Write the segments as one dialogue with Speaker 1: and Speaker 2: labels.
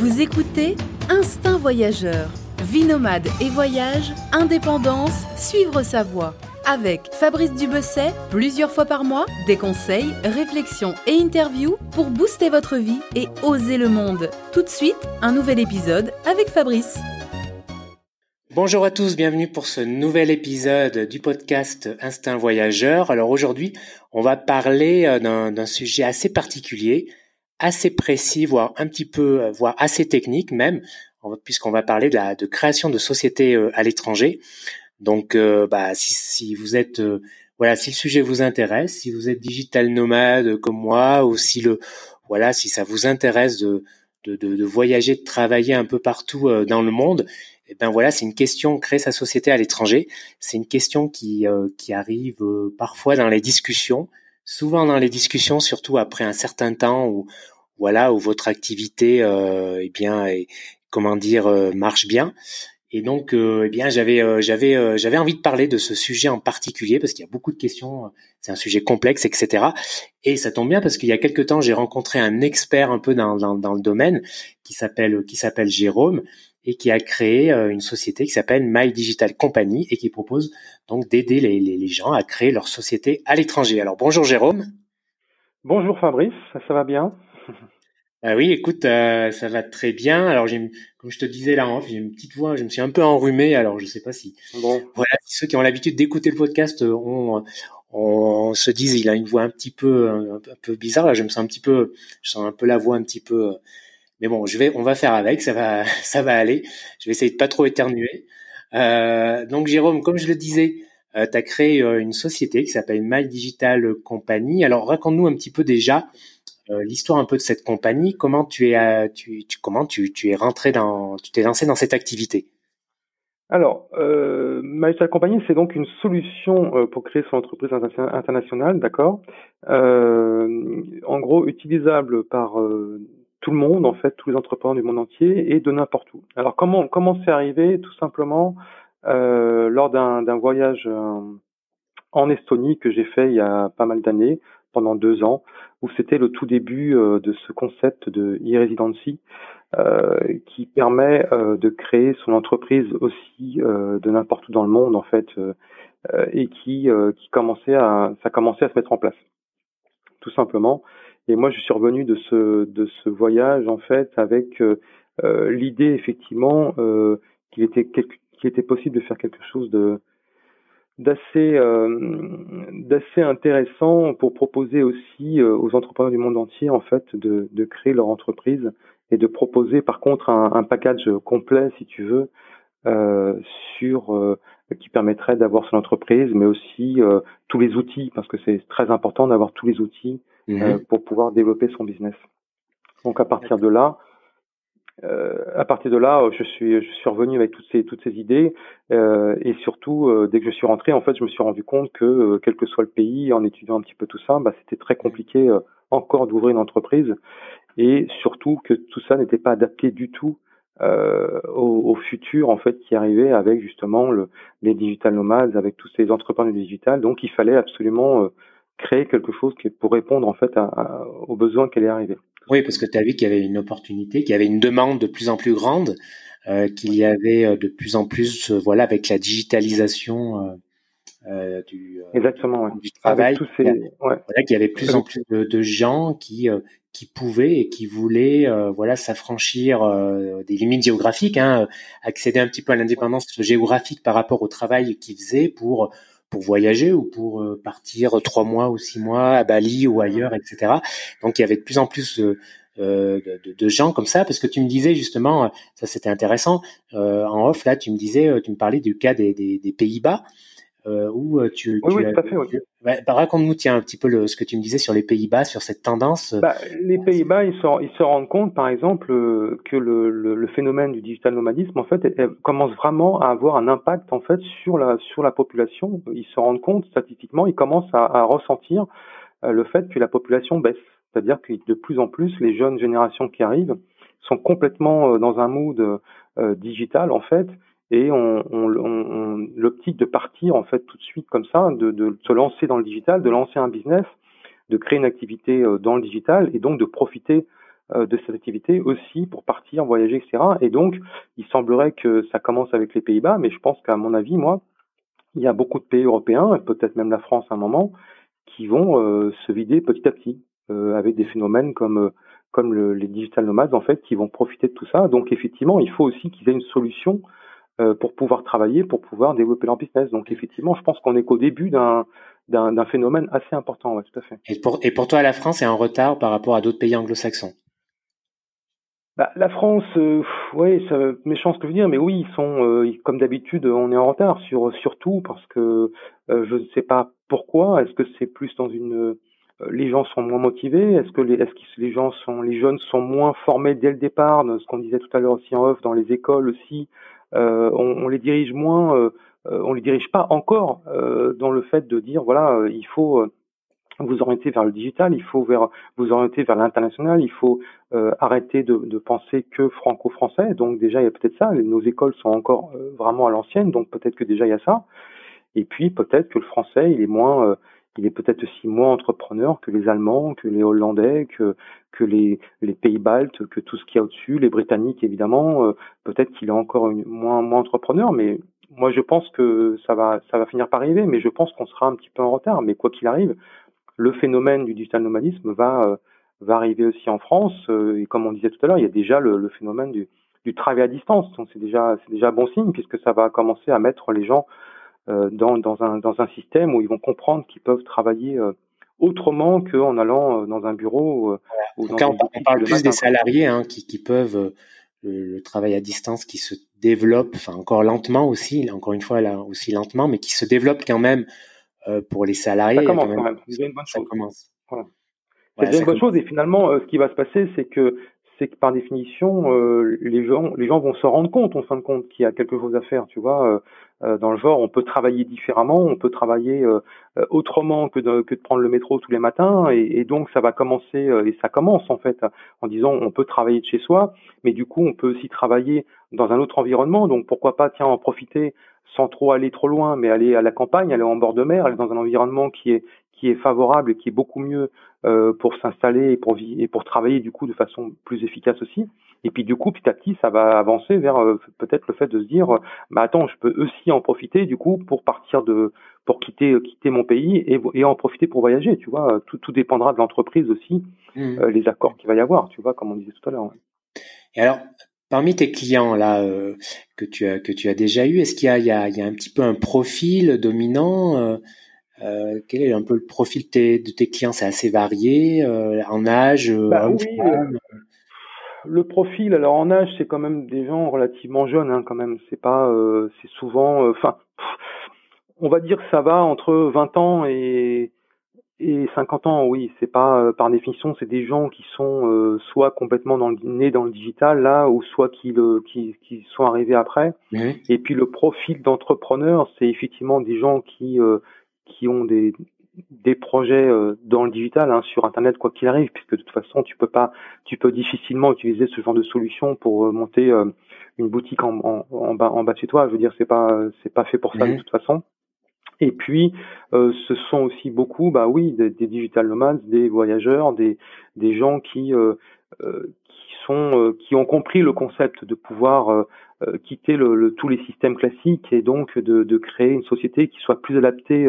Speaker 1: Vous écoutez Instinct Voyageur, vie nomade et voyage, indépendance, suivre sa voie. Avec Fabrice Dubesset, plusieurs fois par mois, des conseils, réflexions et interviews pour booster votre vie et oser le monde. Tout de suite, un nouvel épisode avec Fabrice.
Speaker 2: Bonjour à tous, bienvenue pour ce nouvel épisode du podcast Instinct Voyageur. Alors aujourd'hui, on va parler euh, d'un sujet assez particulier, assez précis, voire un petit peu, euh, voire assez technique même, puisqu'on va parler de la de création de sociétés euh, à l'étranger. Donc, bah, si, si vous êtes, voilà, si le sujet vous intéresse, si vous êtes digital nomade comme moi, ou si le, voilà, si ça vous intéresse de, de, de, de voyager, de travailler un peu partout dans le monde, eh ben voilà, c'est une question créer sa société à l'étranger. C'est une question qui euh, qui arrive euh, parfois dans les discussions, souvent dans les discussions, surtout après un certain temps où voilà où votre activité euh, eh bien comment dire euh, marche bien. Et donc eh bien j'avais j'avais j'avais envie de parler de ce sujet en particulier parce qu'il y a beaucoup de questions. C'est un sujet complexe, etc. Et ça tombe bien parce qu'il y a quelque temps j'ai rencontré un expert un peu dans dans, dans le domaine qui s'appelle qui s'appelle Jérôme et qui a créé euh, une société qui s'appelle My Digital Company et qui propose donc d'aider les, les, gens à créer leur société à l'étranger. Alors bonjour Jérôme.
Speaker 3: Bonjour Fabrice, ça, va bien?
Speaker 2: Ah oui, écoute, euh, ça va très bien. Alors, j'ai, comme je te disais là, j'ai une petite voix, je me suis un peu enrhumé. Alors, je sais pas si, bon. voilà, ceux qui ont l'habitude d'écouter le podcast, euh, on, on, se disent, il a une voix un petit peu, un, un, peu bizarre. Là, je me sens un petit peu, je sens un peu la voix un petit peu mais bon, je vais, on va faire avec, ça va, ça va aller. Je vais essayer de pas trop éternuer. Euh, donc Jérôme, comme je le disais, euh, tu as créé euh, une société qui s'appelle My Digital Company. Alors raconte-nous un petit peu déjà euh, l'histoire un peu de cette compagnie. Comment tu es, tu, tu, comment tu, tu es rentré dans, tu t'es lancé dans cette activité?
Speaker 3: Alors, euh, My Digital Company, c'est donc une solution pour créer son entreprise internationale, d'accord? En gros, utilisable par tout le monde, en fait, tous les entrepreneurs du monde entier et de n'importe où. Alors comment comment c'est arrivé Tout simplement euh, lors d'un voyage euh, en Estonie que j'ai fait il y a pas mal d'années, pendant deux ans, où c'était le tout début euh, de ce concept de e-residency qui permet de créer son entreprise aussi de n'importe où dans le monde en fait et qui qui commençait à ça commençait à se mettre en place tout simplement et moi, je suis revenu de ce de ce voyage en fait avec euh, euh l'idée effectivement euh, qu'il était était possible de faire quelque chose euh, d'assez intéressant pour proposer aussi aux entrepreneurs du monde entier en fait de, de créer leur entreprise et de proposer par contre un, un package complet si tu veux euh, sur qui permettrait d'avoir son entreprise mais aussi tous les outils parce que c'est très important d'avoir tous les outils euh, mhm. pour pouvoir développer son business. Donc à partir de là, euh, à partir de là, je suis je suis revenu avec toutes ces toutes ces idées euh, et surtout euh, dès que je suis rentré, en fait, je me suis rendu compte que euh, quel que soit le pays, en étudiant un petit peu tout ça, bah, c'était très compliqué encore d'ouvrir une entreprise et surtout que tout ça n'était pas adapté du tout au, au, futur en fait qui arrivait avec justement le, les digital nomades, avec tous ces entrepreneurs du digital. Donc il fallait absolument créer quelque chose qui pour répondre en fait à, aux besoins qu'elle est arrivée.
Speaker 2: Oui, parce que tu as vu qu'il y avait une opportunité, qu'il y avait une demande de plus en plus grande, euh, qu'il y avait euh, de plus en plus, euh, voilà, avec la digitalisation euh, euh du,
Speaker 3: Exactement, ouais.
Speaker 2: du travail, ces... ouais. voilà, qu'il y avait plus en plus de, de gens qui qui pouvaient et qui voulaient, voilà, s'affranchir des limites géographiques, hein, accéder un petit peu à l'indépendance géographique par rapport au travail qu'ils faisaient pour pour voyager ou pour euh, partir trois mois ou six mois à Bali ou ailleurs, etc. Donc il y avait de plus en plus euh, de, de, gens comme ça, parce que tu me disais justement, ça c'était intéressant, euh, en off là, tu me disais, tu me parlais du cas des, des, des Pays-Bas, euh, où euh, tu,
Speaker 3: oui, oui, tout à fait, oui.
Speaker 2: bah, raconte-nous tiens un petit peu le, ce que tu me disais sur les Pays-Bas, sur cette tendance.
Speaker 3: Bah, les Pays-Bas, ils se, ils se rendent compte, par exemple, euh, que le, le, le, phénomène du digital nomadisme, en fait, commence vraiment à avoir un impact en fait sur la sur la population. Ils se rendent compte statistiquement, ils commencent à, à ressentir le fait que la population baisse, c'est-à-dire que de plus en plus les jeunes générations qui arrivent sont complètement dans un mood digital en fait et on, l'optique de partir en fait tout de suite comme ça, de, se lancer dans le digital, de lancer un business, de créer une activité euh, dans le digital et donc de profiter de cette activité aussi pour partir, voyager, etc. Et donc, il semblerait que ça commence avec les Pays-Bas, mais je pense qu'à mon avis, moi, il y a beaucoup de pays européens, peut-être même la France à un moment, qui vont se vider petit à petit, avec des phénomènes comme comme le, les digital nomades en fait qui vont profiter de tout ça. Donc effectivement, il faut aussi qu'ils aient une solution euh, pour pouvoir travailler, pour pouvoir développer leur business. Donc effectivement, je pense qu'on est qu'au début d'un d'un phénomène assez important, ouais, tout à fait.
Speaker 2: Et pour, et pour toi, la France est en retard par rapport à d'autres pays anglo-saxons?
Speaker 3: Bah, la France, euh, oui, ça méchant ce que je veux dire, mais oui, ils sont, euh, comme d'habitude, on est en retard sur sur tout parce que euh, je ne sais pas pourquoi. Est-ce que c'est plus dans une les gens sont moins motivés? Est-ce que les, est-ce que les gens sont, les jeunes sont moins formés dès le départ? Ce qu'on disait tout à l'heure aussi en off, dans les écoles aussi, euh, on, on, les dirige moins, euh, euh, on les dirige pas encore euh, dans le fait de dire voilà, il faut vous orienter vers le digital, il faut vers, vous orienter vers l'international, il faut arrêter de, de, penser que franco-français. Donc déjà il y a peut-être ça. Nos écoles sont encore vraiment à l'ancienne, donc peut-être que déjà il y a ça. Et puis peut-être que le français il est moins il est peut-être aussi moins entrepreneur que les Allemands, que les Hollandais, que, que les, les pays baltes, que tout ce qu'il y a au-dessus, les Britanniques évidemment. Euh, peut-être qu'il est encore moins, moins entrepreneur, mais moi je pense que ça va, ça va finir par arriver, mais je pense qu'on sera un petit peu en retard. Mais quoi qu'il arrive, le phénomène du digital nomadisme va, euh, va arriver aussi en France. Euh, et comme on disait tout à l'heure, il y a déjà le, phénomène du, du travail à distance. Donc c'est déjà, c'est déjà bon signe puisque ça va commencer à mettre les gens dans, dans, un, dans un système où ils vont comprendre qu'ils peuvent travailler euh, autrement qu'en allant euh, dans un bureau.
Speaker 2: Ou dans on, parle plus des salariés hein, qui, qui peuvent le, travail à distance qui se développe, enfin encore lentement aussi, encore une fois là aussi lentement, mais qui se développe quand même pour les salariés. Ça
Speaker 3: commence quand même. C'est une bonne chose. Commence. c'est une bonne chose et finalement, ce qui va se passer, c'est que c'est que par définition, euh, les gens, les gens vont se rendre compte, en fin de compte, qu'il y a quelque chose à faire. Tu vois, euh, euh, dans le genre, on peut travailler différemment, on peut travailler autrement que de, que de prendre le métro tous les matins, et, et donc ça va commencer, et ça commence en fait, en disant on peut travailler de chez soi, mais du coup on peut aussi travailler dans un autre environnement. Donc pourquoi pas, tiens, en profiter sans trop aller trop loin, mais aller à la campagne, aller en bord de mer, aller dans un environnement qui est qui est favorable et qui est beaucoup mieux euh, pour s'installer et pour et pour travailler du coup de façon plus efficace aussi. Et puis du coup petit à petit ça va avancer vers euh, peut-être le fait de se dire bah attends je peux aussi en profiter du coup pour partir de pour quitter quitter mon pays et, et en profiter pour voyager tu vois tout tout dépendra de l'entreprise aussi mmh. euh, les accords qu'il va y avoir tu vois comme on disait tout à l'heure.
Speaker 2: Et alors Parmi tes clients là euh, que tu as que tu as déjà eu, est-ce qu'il y a, il y a, il y a un petit peu un profil dominant euh, euh, quel est un peu le profil de tes, de tes clients? C'est assez varié euh, en âge euh, bah, oui,
Speaker 3: Le profil, alors en âge, c'est quand même des gens relativement jeunes, hein, quand même. C'est pas, c'est souvent, enfin, on va dire que ça va entre 20 ans et et 50 ans, oui, c'est pas par définition, c'est des gens qui sont soit complètement dans le, nés dans le digital là, ou soit qui le qui, qui sont arrivés après. Mmh. Et puis le profil d'entrepreneur, c'est effectivement des gens qui qui ont des, des projets euh, dans le digital hein, sur internet quoi qu'il arrive puisque de toute façon tu peux pas tu peux difficilement utiliser ce genre de solution pour euh, monter euh, une boutique en, en, en, bas en bas de chez toi. Je veux dire c'est pas c'est pas fait pour ça de toute façon. Et puis ce sont aussi beaucoup bah oui des, digital nomades des voyageurs des des gens qui qui sont qui ont compris le concept de pouvoir quitter le, le, tous les systèmes classiques et donc de, de créer une société qui soit plus adaptée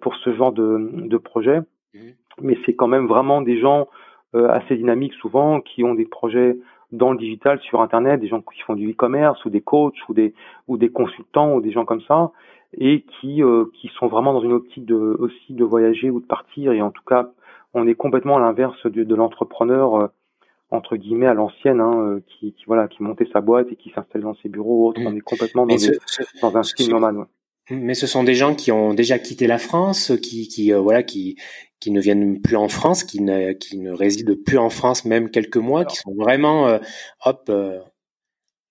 Speaker 3: pour ce genre de, de projet. Mmh. Mais c'est quand même vraiment des gens euh, assez dynamiques souvent qui ont des projets dans le digital sur internet, des gens qui font du e-commerce ou des coachs ou des ou des consultants ou des gens comme ça et qui euh, qui sont vraiment dans une optique de aussi de voyager ou de partir et en tout cas on est complètement à l'inverse de, de l'entrepreneur entre guillemets à l'ancienne hein, qui, qui, voilà qui montait sa boîte et qui s'installe dans ses bureaux autres. Mmh. on est complètement dans, dans un style nomade ouais.
Speaker 2: Mais ce sont des gens qui ont déjà quitté la France, qui, qui euh, voilà, qui, qui ne viennent plus en France, qui ne, qui ne résident plus en France même quelques mois, qui sont vraiment, euh, hop, euh,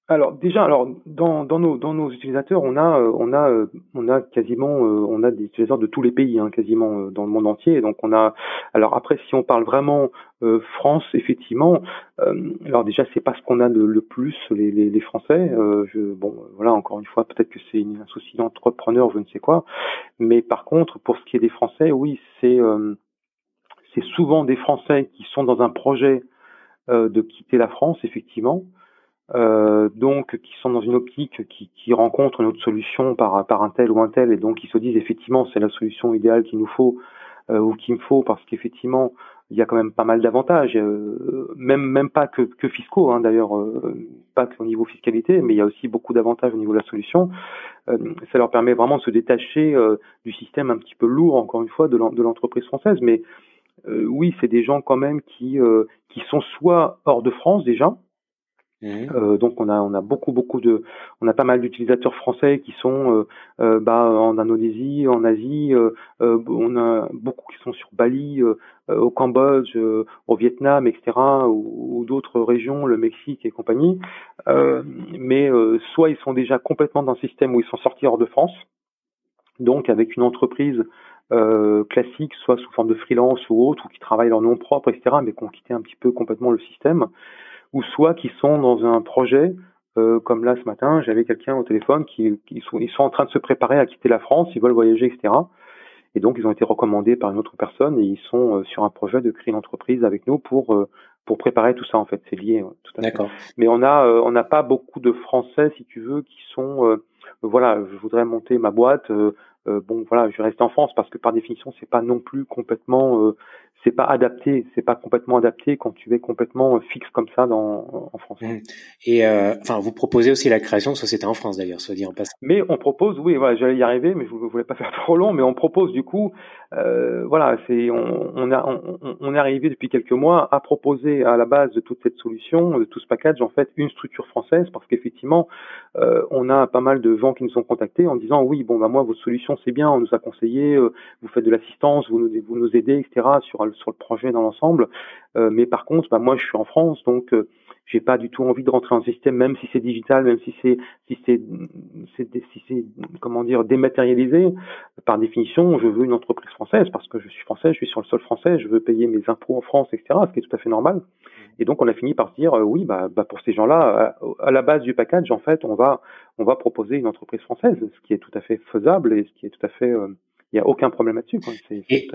Speaker 3: alors déjà, alors dans, dans, nos, dans nos utilisateurs, on a euh, on a euh, on a quasiment euh, on a des utilisateurs de tous les pays, hein, quasiment dans le monde entier. Donc on a alors après si on parle vraiment France, effectivement, alors déjà c'est pas ce qu'on a le, plus les, les, Français. je, bon voilà encore une fois peut-être que c'est un souci d'entrepreneur, je ne sais quoi. Mais par contre pour ce qui est des Français, oui c'est c'est souvent des Français qui sont dans un projet de quitter la France, effectivement. Donc qui sont dans une optique qui, qui rencontrent une autre solution par, par un tel ou un tel et donc qui se disent effectivement c'est la solution idéale qu'il nous faut ou qu'il me faut parce qu'effectivement il y a quand même pas mal d'avantages, euh, même même pas que, que fiscaux hein, d'ailleurs, euh, pas qu'au niveau fiscalité, mais il y a aussi beaucoup d'avantages au niveau de la solution. Euh, ça leur permet vraiment de se détacher du système un petit peu lourd, encore une fois, de l'entreprise française. Mais oui, c'est des gens quand même qui qui sont soit hors de France déjà, Mmh. Euh, donc on a on a beaucoup beaucoup de on a pas mal d'utilisateurs français qui sont euh, euh bah, en Indonésie, en Asie, euh, euh, on a beaucoup qui sont sur Bali, au Cambodge, au Vietnam, etc. ou, ou d'autres régions, le Mexique et compagnie. mais soit ils sont déjà complètement dans un système où ils sont sortis hors de France, donc avec une entreprise classique, soit sous forme de freelance ou autre, ou qui travaillent leur nom propre, etc. Mais qui ont quitté un petit peu complètement le système ou soit qui sont dans un projet, euh, comme là ce matin, j'avais quelqu'un au téléphone qui, qui sont, ils sont en train de se préparer à quitter la France, ils veulent voyager, etc. Et donc ils ont été recommandés par une autre personne et ils sont euh, sur un projet de créer une entreprise avec nous pour euh, pour préparer tout ça en fait, c'est lié. tout à D'accord. Mais on a on n'a pas beaucoup de Français, si tu veux, qui sont voilà, je voudrais monter ma boîte. bon voilà, je reste en France parce que par définition c'est pas non plus complètement c'est pas adapté, c'est pas complètement adapté quand tu es complètement euh, fixe comme ça dans, en France. Mmh.
Speaker 2: Et euh, enfin, vous proposez aussi la création de société en France d'ailleurs, soit dit en passant.
Speaker 3: Mais on propose, oui, voilà, j'allais y arriver, mais je voulais pas faire trop long, mais on propose du coup, euh, voilà, c'est on, on, a on, on, est arrivé depuis quelques mois à proposer à la base de toute cette solution, de tout ce package, en fait, une structure française, parce qu'effectivement, euh, on a pas mal de gens qui nous ont contactés en disant oui, bon bah moi votre solution c'est bien, on nous a conseillé, vous faites de l'assistance, vous nous vous nous aidez, etc. sur sur le projet dans l'ensemble. Euh, mais par contre, bah, moi, je suis en France, donc euh, j'ai pas du tout envie de rentrer en système, même si c'est digital, même si c'est si c'est si c'est comment dire dématérialisé. Par définition, je veux une entreprise française parce que je suis français, je suis sur le sol français, je veux payer mes impôts en France, etc. Ce qui est tout à fait normal. Et donc on a fini par se dire euh, oui, bah, bah pour ces gens-là, à, la base du package, en fait, on va on va proposer une entreprise française, ce qui est tout à fait faisable et ce qui est tout à fait il n'y a aucun problème là-dessus.
Speaker 2: Et,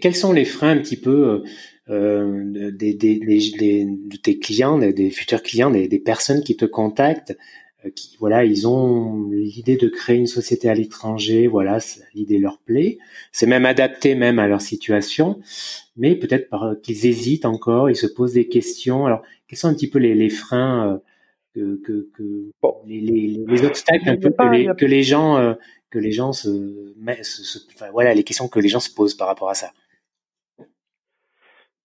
Speaker 2: quels sont les freins un petit peu euh, des, des, des, de tes clients, des, futurs clients, des, personnes qui te contactent, euh, qui voilà, ils ont l'idée de créer une société à l'étranger, voilà, l'idée leur plaît, c'est même adapté même à leur situation, mais peut-être qu'ils hésitent encore, ils se posent des questions. Alors, quels sont un petit peu les, les freins euh, que, que, que les, les, les, obstacles un peu que, les, que les gens euh, que les gens se, se, voilà, les questions que les gens se posent par rapport à ça.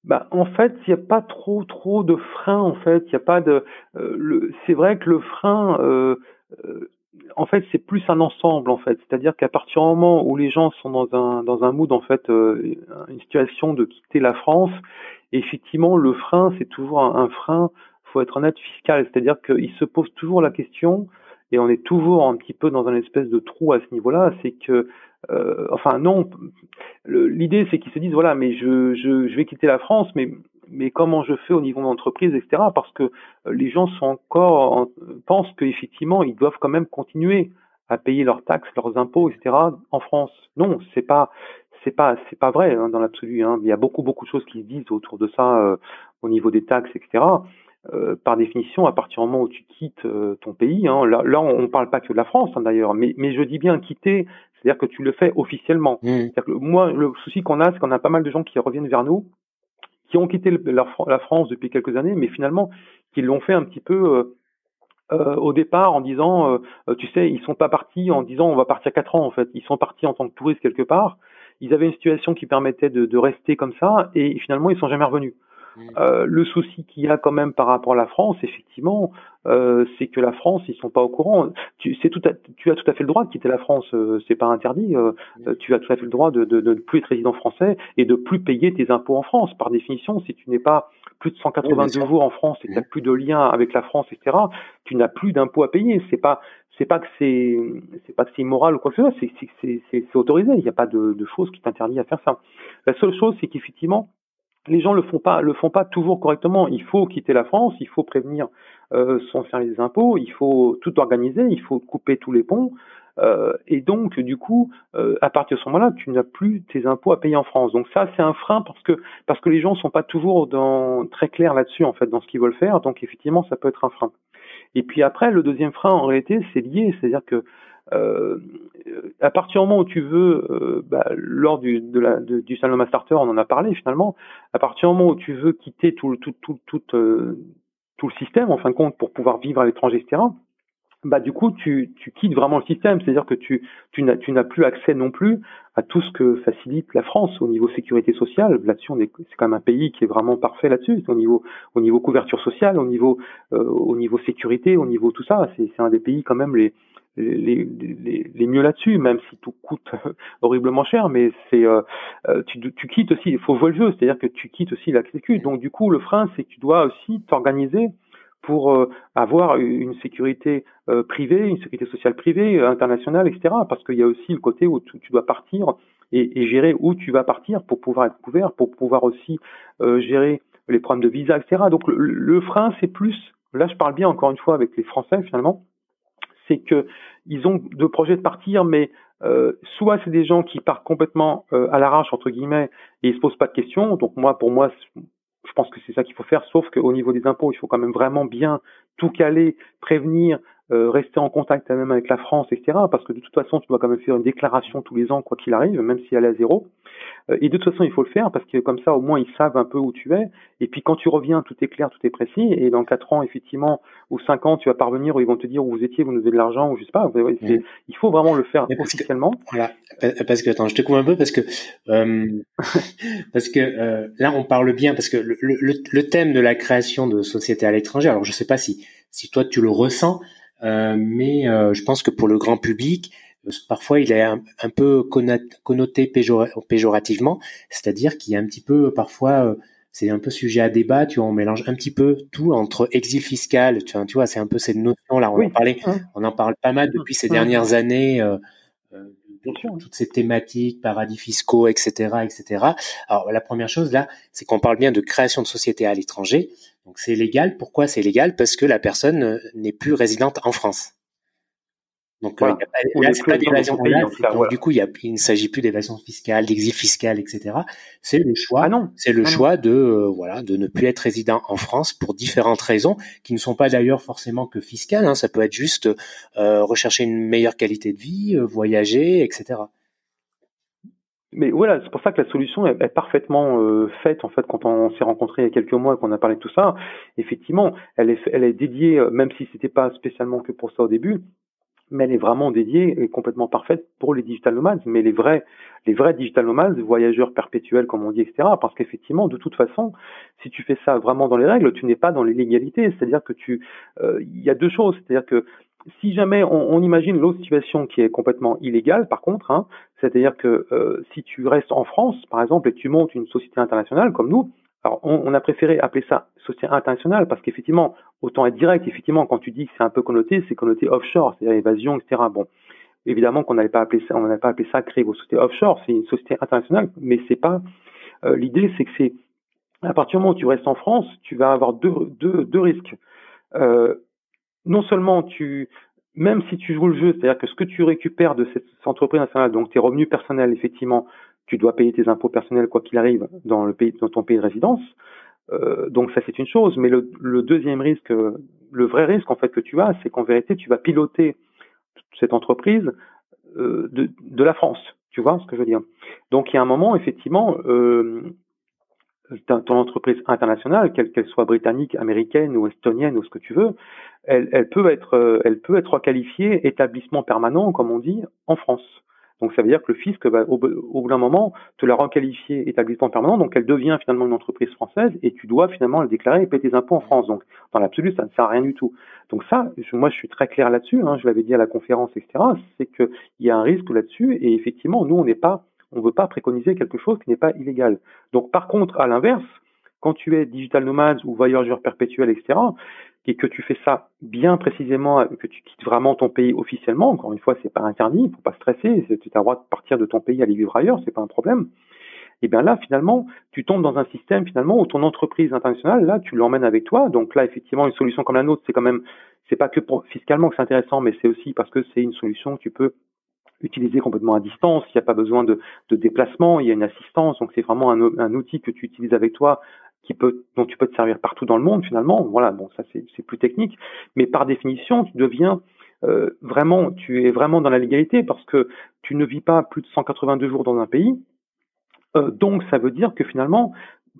Speaker 3: Bah, en fait, il n'y a pas trop trop de freins. En fait, il y a pas de. Euh, c'est vrai que le frein, euh, euh, en fait, c'est plus un ensemble. En fait, c'est-à-dire qu'à partir du moment où les gens sont dans un dans un mood, en fait, une situation de quitter la France, effectivement, le frein, c'est toujours un, un frein. Faut être honnête fiscal, c'est-à-dire qu'il se pose toujours la question et on est toujours un petit peu dans un espèce de trou à ce niveau-là, c'est que, euh, enfin non, l'idée c'est qu'ils se disent voilà, mais je, je, je, vais quitter la France, mais mais comment je fais au niveau de l'entreprise, etc. Parce que euh, les gens sont encore en, pensent qu'effectivement ils doivent quand même continuer à payer leurs taxes, leurs impôts, etc. en France. Non, c'est pas c'est pas c'est pas vrai hein, dans l'absolu. Hein. Il y a beaucoup beaucoup de choses qui se disent autour de ça euh, au niveau des taxes, etc. Euh, par définition, à partir du moment où tu quittes euh, ton pays, hein, là, là, on ne parle pas que de la France hein, d'ailleurs, mais, mais je dis bien quitter, c'est-à-dire que tu le fais officiellement. Mmh. Que moi, le souci qu'on a, c'est qu'on a pas mal de gens qui reviennent vers nous, qui ont quitté la, la France depuis quelques années, mais finalement, qui l'ont fait un petit peu euh, au départ en disant, tu sais, ils sont pas partis en disant on va partir quatre ans en fait, ils sont partis en tant que touristes quelque part. Ils avaient une situation qui permettait de, de rester comme ça, et finalement, ils sont jamais revenus. Euh, le souci qu'il y a quand même par rapport à la France, effectivement, euh, c'est que la France, ils sont pas au courant. Tu, c'est tout tu as tout à fait le droit de quitter la France, euh, c'est pas interdit. Euh, tu as tout à fait le droit de, de, de, ne plus être résident français et de plus payer tes impôts en France. Par définition, si tu n'es pas plus de 182 jours en France et que tu n'as plus de lien avec la France, etc., tu n'as plus d'impôts à payer. C'est pas c'est pas que c'est c'est pas que c'est immoral ou quoi que ce soit, c'est autorisé. Il n'y a pas de, de choses qui t'interdisent à faire ça. La seule chose, c'est qu'effectivement les gens le font pas, le font pas toujours correctement. Il faut quitter la France, il faut prévenir son service des impôts, il faut tout organiser, il faut couper tous les ponts. Euh, et donc, du coup, euh, à partir de ce moment-là, tu n'as plus tes impôts à payer en France. Donc ça, c'est un frein parce que les gens sont pas toujours très clairs là-dessus en fait dans ce qu'ils veulent faire. Donc effectivement, ça peut être un frein. Et puis après, le deuxième frein, en réalité, c'est lié, c'est-à-dire que à partir du moment où tu veux, euh, bah, lors du, de la, du Salon Starter, on en a parlé finalement, à partir du moment où tu veux quitter tout, tout, tout, tout, euh, tout le système, en fin de compte, pour pouvoir vivre à l'étranger, etc., bah du coup tu, tu quittes vraiment le système, c'est-à-dire que tu, tu n'as tu n'as plus accès non plus à tout ce que facilite la France au niveau sécurité sociale. Là-dessus, c'est quand même un pays qui est vraiment parfait là-dessus, au niveau au niveau couverture sociale, au niveau euh, au niveau sécurité, au niveau tout ça. C'est un des pays quand même les les, les, les mieux là-dessus, même si tout coûte horriblement cher, mais c'est euh, euh, tu, tu quittes aussi, il faut jouer le jeu, c'est-à-dire que tu quittes aussi la sécu. Donc du coup, le frein, c'est que tu dois aussi t'organiser pour euh, avoir une sécurité euh, privée, une sécurité sociale privée, internationale, etc. Parce qu'il y a aussi le côté où tu, dois partir et, gérer où tu vas partir pour pouvoir être couvert, pour pouvoir aussi euh, gérer les problèmes de visa, etc. Donc le, frein, c'est plus, là je parle bien encore une fois avec les Français finalement, c'est que ils ont de projets de partir, mais euh, soit c'est des gens qui partent complètement à l'arrache entre guillemets et ils se posent pas de questions. Donc moi, pour moi, je pense que c'est ça qu'il faut faire, sauf qu'au niveau des impôts, il faut quand même vraiment bien tout caler, prévenir, euh, rester en contact même avec la France, etc. Parce que de toute façon, tu dois quand même faire une déclaration tous les ans, quoi qu'il arrive, même si elle est à zéro. Euh, et de toute façon, il faut le faire parce que comme ça, au moins, ils savent un peu où tu es. Et puis quand tu reviens, tout est clair, tout est précis. Et dans quatre ans, effectivement, ou cinq ans, tu vas parvenir où ils vont te dire où vous étiez, vous nous avez de l'argent, ou je sais pas. Il faut vraiment le faire officiellement.
Speaker 2: voilà. Parce que attends, je te coupe un peu parce que euh, parce que euh, là, on parle bien parce que le, le, le, thème de la création de sociétés à l'étranger. Alors, je sais pas si si toi tu le ressens, mais je pense que pour le grand public parfois il est un, peu connoté péjorativement, c'est-à-dire qu'il y a un petit peu parfois euh, c'est un peu sujet à débat, tu vois, on mélange un petit peu tout entre exil fiscal, tu vois, tu vois c'est un peu cette notion là, on en parlait, hein. on en parle pas mal depuis ces hein. dernières années, euh, euh, toutes ces thématiques, paradis fiscaux, etc., etc. Alors la première chose là, c'est qu'on parle bien de création de sociétés à l'étranger, donc c'est légal. Pourquoi c'est légal? Parce que la personne n'est plus résidente en France. Donc, euh, il a pas, d'évasion Donc, du coup, il, ne s'agit plus d'évasion fiscale, d'exil fiscal, etc. C'est le choix. Ah non. C'est le ah choix de euh, voilà de ne plus être résident en France pour différentes raisons qui ne sont pas d'ailleurs forcément que fiscales. Hein. Ça peut être juste euh, rechercher une meilleure qualité de vie, voyager, etc.
Speaker 3: Mais voilà, c'est pour ça que la solution est, parfaitement faite en fait quand on s'est rencontré il y a quelques mois et qu'on a parlé de tout ça. Effectivement, elle est, elle est dédiée, même si c'était pas spécialement que pour ça au début, mais elle est vraiment dédiée et complètement parfaite pour les digital nomades, mais les vrais, les vrais digital nomades, voyageurs perpétuels comme on dit, etc. Parce qu'effectivement, de toute façon, si tu fais ça vraiment dans les règles, tu n'es pas dans l'illégalité. C'est-à-dire que tu, euh, il y a deux choses. C'est-à-dire que si jamais on, on imagine l'autre situation qui est complètement illégale, par contre, hein, c'est-à-dire que euh, si tu restes en France, par exemple, et tu montes une société internationale comme nous, alors, on, a préféré appeler ça société internationale parce qu'effectivement, autant être direct, effectivement, quand tu dis que c'est un peu connoté, c'est connoté offshore, c'est-à-dire évasion, etc. Bon, évidemment qu'on n'allait pas appeler ça, on n'allait pas appeler ça créer vos sociétés offshore, c'est une société internationale, mais c'est pas. Euh, l'idée, c'est que c'est à partir du moment où tu restes en France, tu vas avoir deux, deux, deux risques. Euh, non seulement tu, même si tu joues le jeu, c'est-à-dire que ce que tu récupères de cette entreprise nationale, donc tes revenus personnels, effectivement, tu dois payer tes impôts personnels quoi qu'il arrive dans le pays, dans ton pays de résidence. Euh, donc ça c'est une chose, mais le, deuxième risque, le vrai risque en fait que tu as, c'est qu'en vérité tu vas piloter cette entreprise euh, de, de, la France. Tu vois ce que je veux dire? Donc il y a un moment effectivement, euh, ton entreprise internationale, quelle qu'elle soit britannique, américaine ou estonienne ou ce que tu veux, elle, peut être, elle peut être qualifiée établissement permanent, comme on dit, en France. Donc ça veut dire que le fisc va au, bout d'un moment te la requalifier établissement permanent, donc elle devient finalement une entreprise française et tu dois finalement le déclarer et payer tes impôts en France. Donc dans l'absolu, ça ne sert à rien du tout. Donc ça, moi je suis très clair là-dessus, hein, je l'avais dit à la conférence, etc. C'est qu'il y a un risque là-dessus et effectivement, nous on n'est pas, on veut pas préconiser quelque chose qui n'est pas illégal. Donc par contre, à l'inverse, quand tu es digital nomade ou voyageur perpétuel, etc., et que tu fais ça bien précisément, que tu quittes vraiment ton pays officiellement, encore une fois, c'est pas interdit, il faut pas stresser, tu as le droit de partir de ton pays, aller vivre ailleurs, c'est pas un problème. Et bien là, finalement, tu tombes dans un système finalement où ton entreprise internationale, là, tu l'emmènes avec toi. Donc là, effectivement, une solution comme la nôtre, c'est quand même, c'est pas que fiscalement que c'est intéressant, mais c'est aussi parce que c'est une solution que tu peux utilisé complètement à distance. Il n'y a pas besoin de, de, déplacement. Il y a une assistance. Donc c'est vraiment un, un, outil que tu utilises avec toi qui peut, dont tu peux te servir partout dans le monde finalement. Voilà, bon ça c'est plus technique, mais par définition tu deviens euh, vraiment, tu es vraiment dans la légalité parce que tu ne vis pas plus de 182 jours dans un pays. Euh, donc ça veut dire que finalement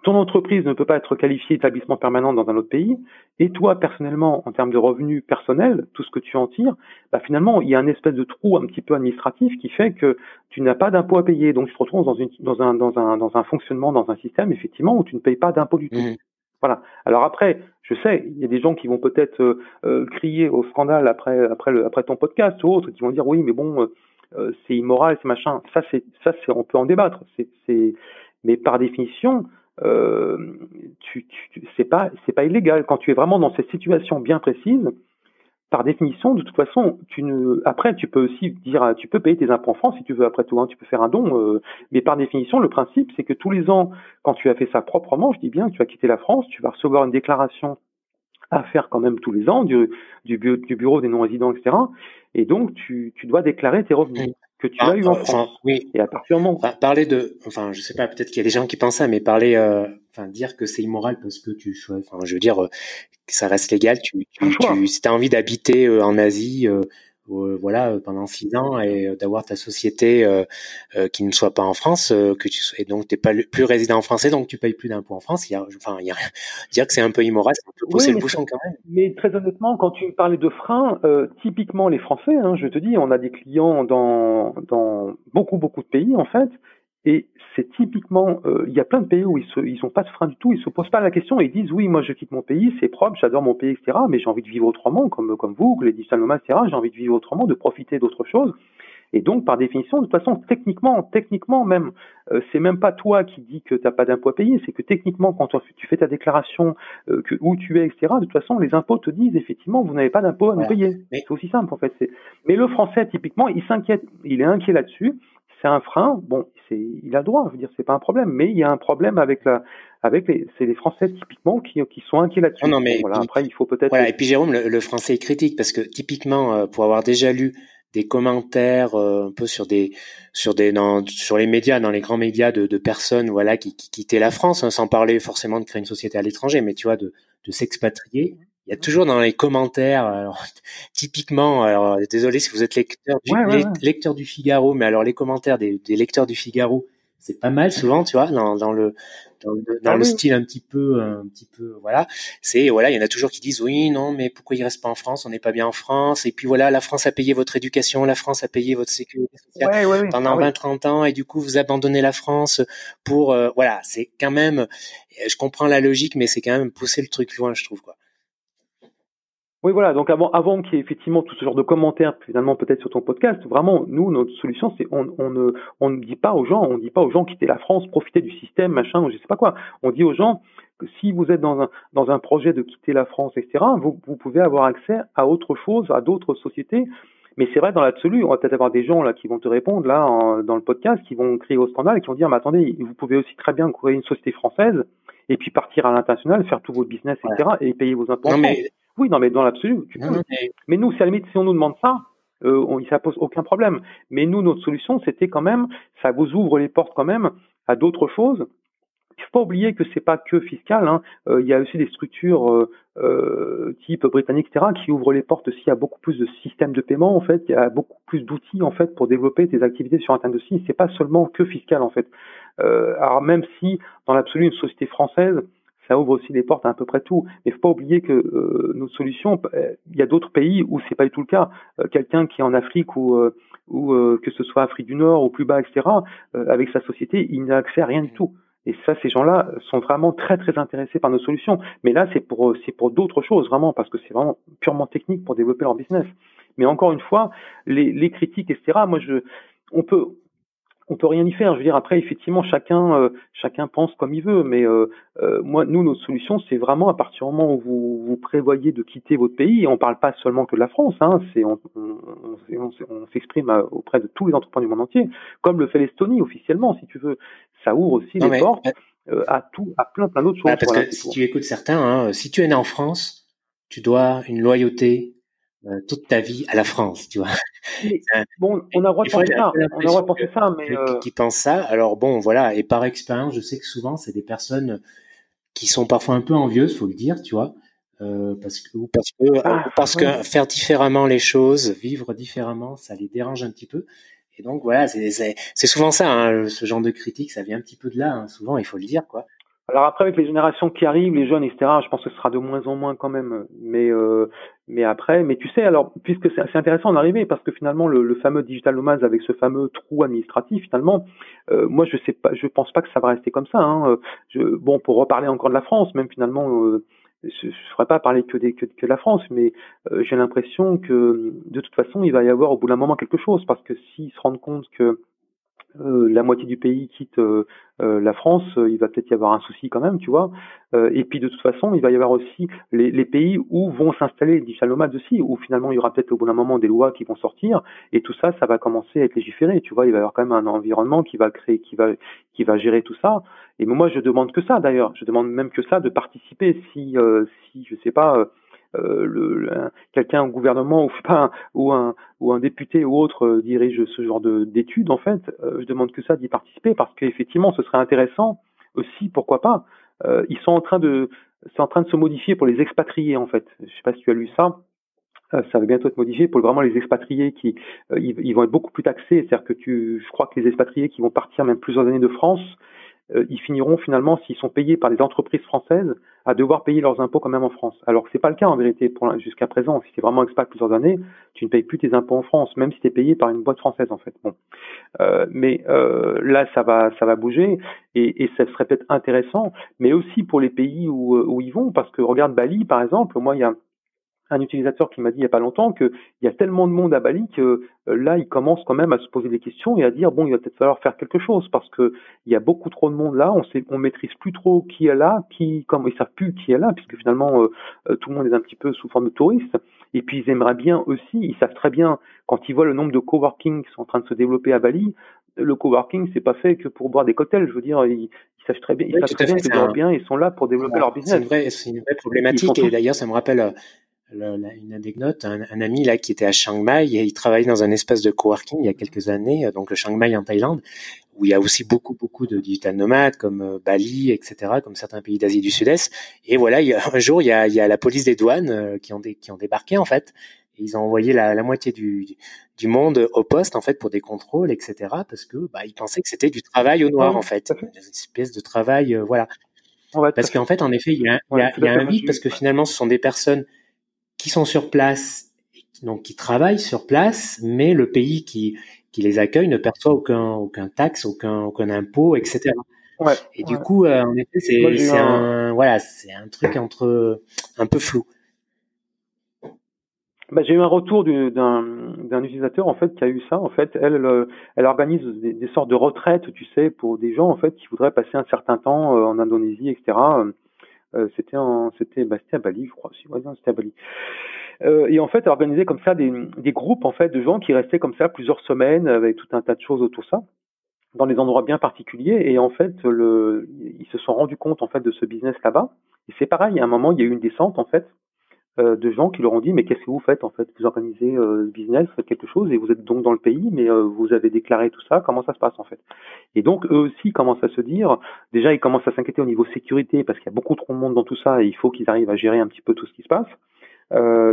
Speaker 3: ton entreprise ne peut pas être qualifiée d'établissement permanent dans un autre pays, et toi, personnellement, en termes de revenus personnels, tout ce que tu en tires, bah finalement, il y a un espèce de trou un petit peu administratif qui fait que tu n'as pas d'impôt à payer. Donc, tu te retrouves dans, une, dans, un, dans, un, dans un fonctionnement, dans un système, effectivement, où tu ne payes pas d'impôt du tout. Mmh. Voilà. Alors après, je sais, il y a des gens qui vont peut-être euh, euh, crier au scandale après, après, le, après ton podcast ou autre, qui vont dire oui, mais bon, euh, c'est immoral, c'est machin. Ça, c'est, ça, c'est, on peut en débattre. C'est, c'est, mais par définition, euh, tu, tu, c'est pas c'est pas illégal quand tu es vraiment dans cette situation bien précise. Par définition, de toute façon, tu ne. Après, tu peux aussi dire, tu peux payer tes impôts en France si tu veux. Après tout, hein, tu peux faire un don. Euh, mais par définition, le principe, c'est que tous les ans, quand tu as fait ça proprement, je dis bien, tu as quitté la France, tu vas recevoir une déclaration à faire quand même tous les ans du, du, du bureau des non-résidents, etc. Et donc, tu, tu dois déclarer tes revenus que tu as eu en France.
Speaker 2: oui.
Speaker 3: Et à partir du moment.
Speaker 2: parler de, enfin, je sais pas, peut-être qu'il y a des gens qui pensent ça, mais parler, euh, enfin, dire que c'est immoral parce que tu, enfin, je veux dire, euh, que ça reste légal. Tu, tu, tu si t'as envie d'habiter euh, en Asie, euh, voilà euh, pendant six ans et euh, d'avoir ta société qui ne soit pas en France que tu et donc t'es pas plus résident français donc tu payes plus d'impôts en France. Il y a enfin il y a dire que c'est un peu immoral c'est un peu pousser le bouchon quand même.
Speaker 3: mais très honnêtement quand tu parlais de freins typiquement les Français hein, je te dis on a des clients dans dans beaucoup beaucoup de pays en fait et c'est typiquement, euh, il y a plein de pays où ils se, ils ont pas de frein du tout, ils se posent pas la question ils disent oui, moi je quitte mon pays, c'est propre, j'adore mon pays, etc. Mais j'ai envie de vivre autrement, comme comme vous, les digital nomades, etc. J'ai envie de vivre autrement, de profiter d'autre chose. Et donc, par définition, de toute façon, techniquement, techniquement même, euh, c'est même pas toi qui dis que tu n'as pas d'impôt à payer, c'est que techniquement, quand tu fais ta déclaration, euh, que, où tu es, etc., de toute façon, les impôts te disent effectivement, vous n'avez pas d'impôt à nous payer. C'est aussi simple en fait. Mais le français, typiquement, il s'inquiète, il est inquiet là-dessus c'est un frein. Bon, c'est, il a le droit, je veux dire, c'est pas un problème, mais il y a un problème avec la, avec les, c'est les Français typiquement qui, qui sont inquiets là-dessus.
Speaker 2: Non, mais
Speaker 3: voilà, après, il faut peut-être.
Speaker 2: Voilà, et puis Jérôme, le, français est critique parce que typiquement, euh, pour avoir déjà lu des commentaires euh, un peu sur des sur des dans, sur les médias dans les grands médias de, de personnes voilà qui, qui quittaient la France hein, sans parler forcément de créer une société à l'étranger mais tu vois de de s'expatrier il y a toujours dans les commentaires, alors, typiquement, alors désolé si vous êtes lecteur du, lecteur du Figaro, mais alors les commentaires des, des lecteurs du Figaro, c'est pas mal souvent, tu vois, dans, dans le dans, le, dans ah le style un petit peu, un petit peu, voilà. C'est voilà, il y en a toujours qui disent oui, non, mais pourquoi il reste pas en France On n'est pas bien en France. Et puis voilà, la France a payé votre éducation, la France a payé votre sécurité sociale pendant 20-30 ah ans, et du coup vous abandonnez la France pour, euh, voilà, c'est quand même, je comprends la logique, mais c'est quand même pousser le truc loin, je trouve quoi.
Speaker 3: Oui, voilà. Donc avant, avant qu'il y ait effectivement tout ce genre de commentaires, finalement peut-être sur ton podcast, vraiment, nous, notre solution, c'est on, on ne, on ne dit pas aux gens, on ne dit pas aux gens quitter la France, profiter du système, machin, ou je sais pas quoi. On dit aux gens que si vous êtes dans un, dans un projet de quitter la France, etc., vous, vous pouvez avoir accès à autre chose, à d'autres sociétés. Mais c'est vrai, dans l'absolu, on va peut-être avoir des gens là qui vont te répondre là dans le podcast, qui vont crier au scandale et qui vont dire, mais attendez, vous pouvez aussi très bien créer une société française et puis partir à l'international, faire tout votre business, etc., et payer vos impôts. Oui, non, mais dans l'absolu, tu peux. Mais... nous, si à la limite, si on nous demande ça, euh, on, ça pose aucun problème. Mais nous, notre solution, c'était quand même, ça vous ouvre les portes quand même à d'autres choses. Il faut pas oublier que c'est pas que fiscal. Hein. Euh, il y a aussi des structures euh, euh, type britannique, etc., qui ouvrent les portes aussi à beaucoup plus de systèmes de paiement. En fait, il y a beaucoup plus d'outils en fait pour développer tes activités sur Internet aussi. C'est pas seulement que fiscal en fait. Alors même si dans l'absolu, une société française ça ouvre aussi les portes à, à peu près tout. Mais il faut pas oublier que euh, nos solutions, euh, il y a d'autres pays où c'est pas du tout le cas. Euh, quelqu'un qui est en Afrique ou ou que ce soit Afrique du Nord ou plus bas, etc. avec sa société, il n'a accès à rien du tout. Et ça, ces gens-là sont vraiment très très intéressés par nos solutions. Mais là, c'est pour c'est pour d'autres choses vraiment parce que c'est vraiment purement technique pour développer leur business. Mais encore une fois, les, les critiques, etc. Moi, je on peut on peut rien y faire. Je veux dire, après, effectivement, chacun, euh, chacun pense comme il veut. Mais euh, euh, moi, nous, notre solution, c'est vraiment à partir du moment où vous, vous prévoyez de quitter votre pays. Et on parle pas seulement que de la France. Hein, c'est on, on, on, s'exprime auprès de tous les entrepreneurs du monde entier, comme le fait l'Estonie officiellement, si tu veux. Ça ouvre aussi les portes à tout, à plein, plein d'autres choses.
Speaker 2: parce que si tu écoutes certains, hein, si tu es né en France, tu dois une loyauté toute ta vie à la France, tu vois.
Speaker 3: bon, on a le droit de penser ça. On a le droit de penser ça, mais
Speaker 2: euh... qui, pensent ça. Alors bon, voilà. Et par expérience, je sais que souvent, c'est des personnes qui sont parfois un peu envieuses, faut le dire, tu vois. Euh, parce que ou parce que ah, parce que faire différemment les choses, vivre différemment, ça les dérange un petit peu. Et donc voilà, c'est souvent ça, hein, ce genre de critique, ça vient un petit peu de là. Hein, souvent, il faut le dire, quoi.
Speaker 3: Alors après, avec les générations qui arrivent, les jeunes, etc., je pense que ce sera de moins en moins quand même. Mais euh, mais après, mais tu sais, alors puisque c'est intéressant d'arriver parce que finalement le, le, fameux digital nomade avec ce fameux trou administratif, finalement, euh, moi je sais pas, je pense pas que ça va rester comme ça. Hein. Je, bon, pour reparler encore de la France, même finalement. Euh, je ne ferai pas parler que, des, que, que, de la France, mais euh, j'ai l'impression que de toute façon, il va y avoir au bout d'un moment quelque chose, parce que s'ils se rendent compte que la moitié du pays quitte euh, euh, la France, il va peut-être y avoir un souci quand même, tu vois. et puis de toute façon, il va y avoir aussi les, pays où vont s'installer les digital nomades aussi, où finalement il y aura peut-être au bout d'un moment des lois qui vont sortir, et tout ça, ça va commencer à être légiféré, tu vois. Il va y avoir quand même un environnement qui va créer, qui va, qui va gérer tout ça. Et moi, je demande que ça d'ailleurs. Je demande même que ça de participer. Si, si je sais pas euh, quelqu'un au gouvernement ou pas ou un ou un député ou autre euh, dirige ce genre de d'études en fait, euh, je demande que ça d'y participer parce qu'effectivement ce serait intéressant aussi pourquoi pas. ils sont en train de c'est en train de se modifier pour les expatriés en fait. Je sais pas si tu as lu ça ça va bientôt être modifié pour vraiment les expatriés qui ils, vont être beaucoup plus taxés. C'est-à-dire que tu, je crois que les expatriés qui vont partir même plusieurs années de France, ils finiront finalement, s'ils sont payés par des entreprises françaises, à devoir payer leurs impôts quand même en France. Alors que c'est pas le cas en vérité jusqu'à présent. Si tu es vraiment expat plusieurs années, tu ne payes plus tes impôts en France, même si tu es payé par une boîte française en fait. Bon, euh, mais euh, là ça va ça va bouger et, et ça serait peut-être intéressant, mais aussi pour les pays où, où ils vont, parce que regarde Bali par exemple, moi il y a un utilisateur qui m'a dit il y a pas longtemps qu'il y a tellement de monde à Bali que euh, là, il commence quand même à se poser des questions et à dire bon, il va peut-être falloir faire quelque chose parce que il y a beaucoup trop de monde là, on sait, on maîtrise plus trop qui est là, qui, comme ils savent plus qui est là puisque finalement euh, euh, tout le monde est un petit peu sous forme de touriste. Et puis ils aimeraient bien aussi, ils savent très bien quand ils voient le nombre de coworking qui sont en train de se développer à Bali, le coworking c'est pas fait que pour boire des cocktails. Je veux dire, ils, savent très bien, ils savent très bien que bien, ils sont là pour développer leur business.
Speaker 2: C'est une vraie problématique et d'ailleurs ça me rappelle une anecdote, un, un, ami là qui était à Chiang Mai et il travaillait dans un espace de coworking il y a quelques années, euh, donc le Chiang Mai en Thaïlande, où il y a aussi beaucoup beaucoup de digital nomades comme euh, Bali, etc., comme certains pays d'Asie du Sud-Est. Et voilà, il y a, un jour il y a, il y a la police des douanes euh, qui ont qui ont débarqué en fait. Et ils ont envoyé la, la moitié du, du monde au poste en fait pour des contrôles, etc. Parce que bah, ils pensaient que c'était du travail au noir en fait, une espèce de travail, voilà. Parce qu'en fait, en effet, il y a, il y a, il y a un vide parce que finalement, ce sont des personnes qui sont sur place, donc qui travaillent sur place, mais le pays qui, qui les accueille ne perçoit aucun, aucun taxe, aucun, aucun impôt, etc. Ouais, et du coup, euh, en effet, c'est, un, voilà, c'est un truc entre un peu flou.
Speaker 3: Bah, j'ai eu un retour d'un, utilisateur en fait qui a eu ça. En fait, elle, elle, organise des, des, sortes de retraites, tu sais, pour des gens en fait qui voudraient passer un certain temps euh, en Indonésie, etc. Euh, c'était en, c'était, bah, c'était à Bali, je crois. Si, ouais, c'était à Bali. Euh, et en fait, organiser comme ça des, des groupes en fait de gens qui restaient comme ça plusieurs semaines avec tout un tas de choses autour de ça dans des endroits bien particuliers et en fait le, ils se sont rendus compte en fait de ce business là-bas et c'est pareil à un moment il y a eu une descente en fait euh, de gens qui leur ont dit mais qu'est-ce que vous faites en fait? Vous organisez euh, business, vous faites quelque chose et vous êtes donc dans le pays, mais euh, vous avez déclaré tout ça. Comment ça se passe en fait? Et donc eux aussi commencent à se dire, déjà ils commencent à s'inquiéter au niveau sécurité parce qu'il y a beaucoup trop de monde dans tout ça et il faut qu'ils arrivent à gérer un petit peu tout ce qui se passe.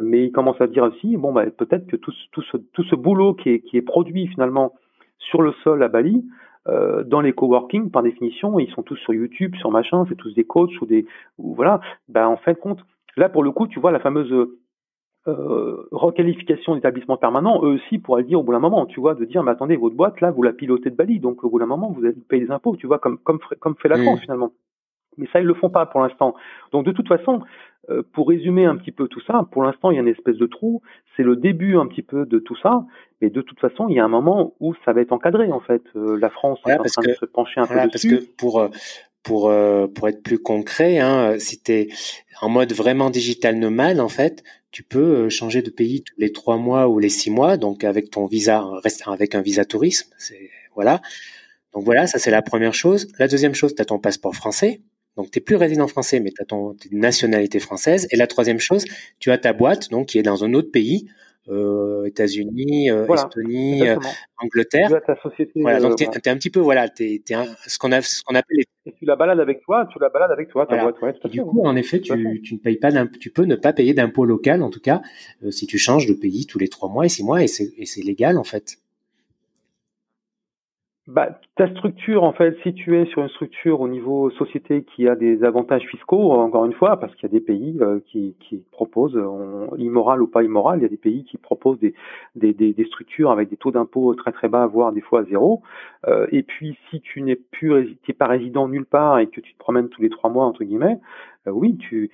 Speaker 3: mais ils commencent à dire aussi bon bah peut-être que tout, tout, ce, tout ce boulot qui est, qui est produit finalement sur le sol à Bali, dans les coworking, par définition, ils sont tous sur YouTube, sur machin, c'est tous des coachs ou des, ou voilà. Ben en fait, compte, Là, pour le coup, tu vois la fameuse euh, requalification d'établissement permanent, eux aussi pourraient dire au bout d'un moment, tu vois, de dire, mais attendez, votre boîte, là, vous la pilotez de Bali, donc au bout d'un moment, vous allez payer des impôts, tu vois, comme, comme, comme fait la France, finalement. Mais ça, ils le font pas pour l'instant. Donc, de toute façon, euh, pour résumer un petit peu tout ça, pour l'instant, il y a une espèce de trou. C'est le début un petit peu de tout ça. Mais de toute façon, il y a un moment où ça va être encadré, en fait. Euh, la France est en train de se pencher un peu dessus.
Speaker 2: Parce que pour, pour euh, pour être plus concret, hein, si tu es en mode vraiment digital nomade, en fait, tu peux euh, changer de pays tous les trois mois ou les six mois, donc avec ton visa, avec un visa tourisme, voilà. Donc voilà, ça c'est la première chose. La deuxième chose, tu as ton passeport français. Donc tu plus résident français, mais tu as ton nationalité française. Et la troisième chose, tu as ta boîte, donc qui est dans un autre pays, États-Unis, Estonie, Angleterre. voilà, donc tu es, un petit peu voilà, t'es, es ce qu'on a, ce qu'on appelle.
Speaker 3: Et tu la balades avec toi, tu la balades avec toi.
Speaker 2: du coup, en effet, tu, tu, ne payes pas tu peux ne pas payer d'impôt local, en tout cas, si tu changes de pays tous les trois mois et six mois, et c'est, et c'est légal en fait
Speaker 3: bah, ta structure, en fait, si tu es sur une structure au niveau société qui a des avantages fiscaux, encore une fois, parce qu'il y a des pays euh, qui, qui, proposent, immoral ou pas immoral, il y a des pays qui proposent des, des, des, structures avec des taux d'impôt très très bas, voire des fois à zéro. Euh, et puis, si tu n'es plus, tu pas résident nulle part et que tu te promènes tous les trois mois, entre guillemets, euh, oui, tu,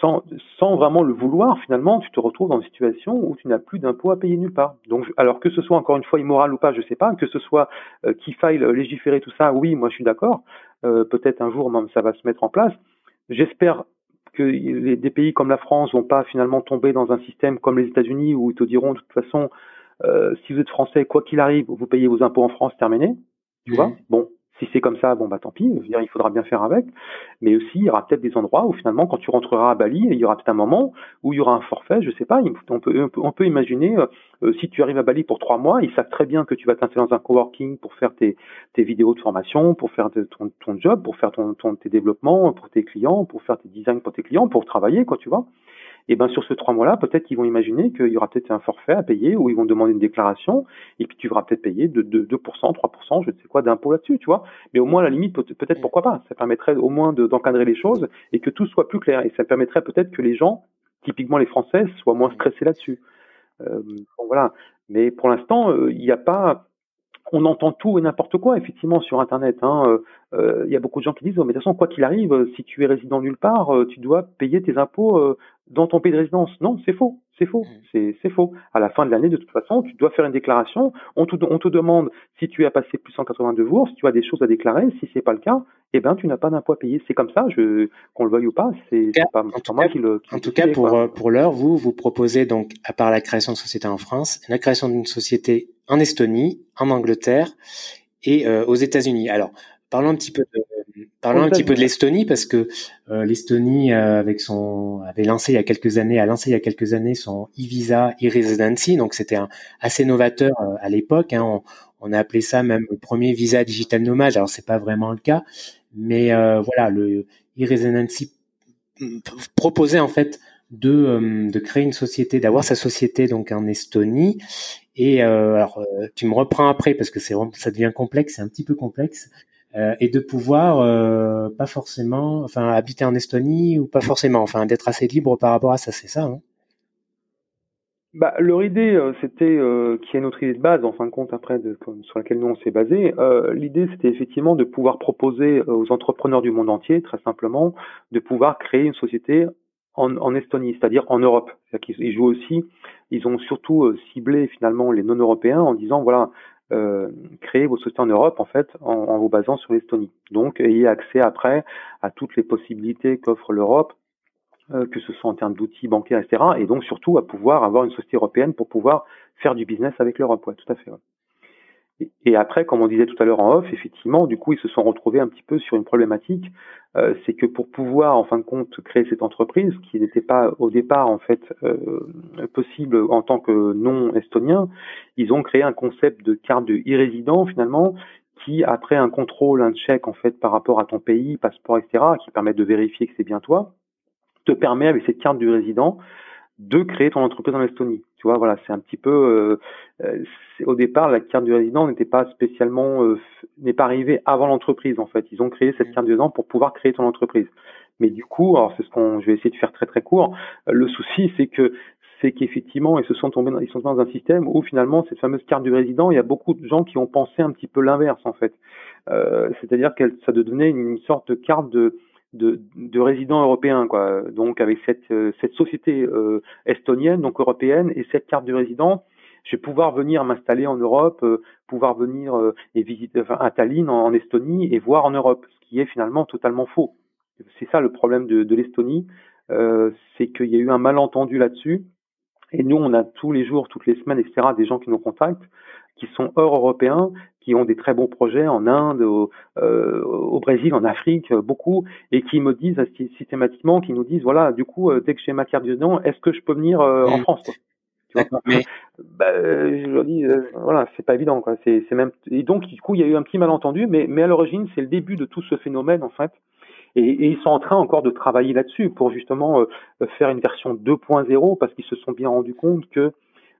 Speaker 3: sans, sans vraiment le vouloir, finalement, tu te retrouves dans une situation où tu n'as plus d'impôts à payer nulle part. Donc, alors que ce soit encore une fois immoral ou pas, je sais pas, que ce soit euh, qu'il faille légiférer tout ça, oui, moi je suis d'accord. Euh, peut-être un jour même ça va se mettre en place. J'espère que les, des pays comme la France vont pas finalement tomber dans un système comme les États-Unis où ils te diront de toute façon, euh, si vous êtes français, quoi qu'il arrive, vous payez vos impôts en France, terminé. Tu vois? Bon, si c'est comme ça, bon bah tant pis, dire, il faudra bien faire avec. Mais aussi, il y aura peut-être des endroits où finalement, quand tu rentreras à Bali, il y aura peut-être un moment où il y aura un forfait, je sais pas. On peut, on peut, imaginer, euh, euh, si tu arrives à Bali pour trois mois, ils savent très bien que tu vas t'installer dans un coworking pour faire tes, tes vidéos de formation, pour faire ton, ton job, pour faire ton, ton, tes développements pour tes clients, pour faire tes designs pour tes clients, pour travailler, quoi, tu vois et ben sur ce trois mois-là, peut-être qu'ils vont imaginer qu'il y aura peut-être un forfait à payer ou ils vont demander une déclaration et puis tu vas peut-être payer de, 2%, 3%, je ne sais quoi d'impôt là-dessus, tu vois. Mais au moins à la limite, peut-être pourquoi pas. Ça permettrait au moins d'encadrer les choses et que tout soit plus clair et ça permettrait peut-être que les gens, typiquement les Français, soient moins stressés là-dessus. Euh, bon, voilà. Mais pour l'instant, euh, il n'y a pas on entend tout et n'importe quoi, effectivement, sur Internet. Hein. Euh, euh, il y a beaucoup de gens qui disent, oh, mais de toute façon, quoi qu'il arrive, euh, si tu es résident nulle part, tu dois payer tes impôts dans ton pays de résidence. Non, c'est faux, c'est faux, mmh. c'est faux. À la fin de l'année, de toute façon, tu dois faire une déclaration. On te, on te demande si tu as passé plus de 182 jours, si tu as des choses à déclarer. Si c'est pas le cas, eh ben, tu n'as pas d'impôt à payer. C'est comme ça, je, qu'on le veuille ou pas. C'est pas,
Speaker 2: moi qui le. en tout cas, pour pour l'heure, vous vous proposez donc, à part la création de société en France, la création d'une société en Estonie, en Angleterre et euh, aux États-Unis. Alors, parlons un petit peu de, parlons un petit peu de l'Estonie parce que euh, l'Estonie euh, avec son avait lancé il y a quelques années, a lancé il y a quelques années son e-visa e-residency, donc c'était assez novateur à l'époque. Hein. on, on, a appelé ça même le premier visa digital nomade. Alors c'est pas vraiment le cas, mais voilà, le e-residency proposait en fait de, de créer une société, d'avoir sa société donc en Estonie et euh, alors, euh, tu me reprends après parce que c'est ça devient complexe, c'est un petit peu complexe, euh, et de pouvoir euh, pas forcément, enfin, habiter en Estonie ou pas forcément, enfin, d'être assez libre par rapport à ça, c'est ça. Hein?
Speaker 3: Bah, leur idée, c'était, qui est notre idée de base, en fin de compte, après, sur laquelle nous on s'est basé. L'idée, c'était effectivement de pouvoir proposer aux entrepreneurs du monde entier, très simplement, de pouvoir créer une société en, Estonie, c'est-à-dire en Europe. Qu'ils jouent aussi, ils ont surtout euh, ciblé finalement les non-européens en disant voilà, euh, créez vos sociétés en Europe en fait en, vous basant sur l'Estonie. Donc ayez accès après à toutes les possibilités qu'offre l'Europe, euh, que ce soit en termes d'outils bancaires, etc. Et donc surtout à pouvoir avoir une société européenne pour pouvoir faire du business avec l'Europe. Ouais, tout à fait. Et après, comme on disait tout à l'heure en off, effectivement, du coup, ils se sont retrouvés un petit peu sur une problématique, euh, c'est que pour pouvoir, en fin de compte, créer cette entreprise, qui n'était pas au départ en fait euh, possible en tant que non estonien, ils ont créé un concept de carte de e-résident finalement, qui après un contrôle, un check en fait par rapport à ton pays, passeport, etc., qui permet de vérifier que c'est bien toi, te permet avec cette carte du résident de créer ton entreprise en Estonie. Tu vois, voilà, c'est un petit peu. Euh, euh au départ, la carte du résident n'était pas spécialement, euh, n'est pas arrivée avant l'entreprise en fait. Ils ont créé cette carte du résident pour pouvoir créer ton entreprise. Mais du coup, alors c'est ce qu'on, je vais essayer de faire très très court. Le souci, c'est que c'est qu'effectivement, ils se sont tombés, dans, ils sont dans un système où finalement cette fameuse carte du résident, il y a beaucoup de gens qui ont pensé un petit peu l'inverse en fait. Euh, c'est-à-dire que ça devenait une sorte de carte de de, de, résidents européens, quoi. Donc avec cette, euh, cette société euh, estonienne, donc européenne, et cette carte de résident, je vais pouvoir venir m'installer en Europe, euh, pouvoir venir et visiter enfin, à Tallinn en, Estonie et voir en Europe, ce qui est finalement totalement faux. C'est ça le problème de, de l'Estonie, c'est qu'il y a eu un malentendu là-dessus. Et nous, on a tous les jours, toutes les semaines, etc., des gens qui nous contactent, qui sont hors européens, qui ont des très bons projets en Inde, au, euh, au Brésil, en Afrique, euh, beaucoup, et qui me disent systématiquement, qui nous disent, voilà, du coup, euh, dès que j'ai ma carte du résident, est-ce que je peux venir en France D'accord. Mais bah, je leur dis, voilà, c'est pas évident, quoi. C'est, c'est même et donc du coup, il y a eu un petit malentendu, mais mais à l'origine, c'est le début de tout ce phénomène en fait. Et, et, ils sont en train encore de travailler là-dessus pour justement faire une version 2.0 parce qu'ils se sont bien rendus compte que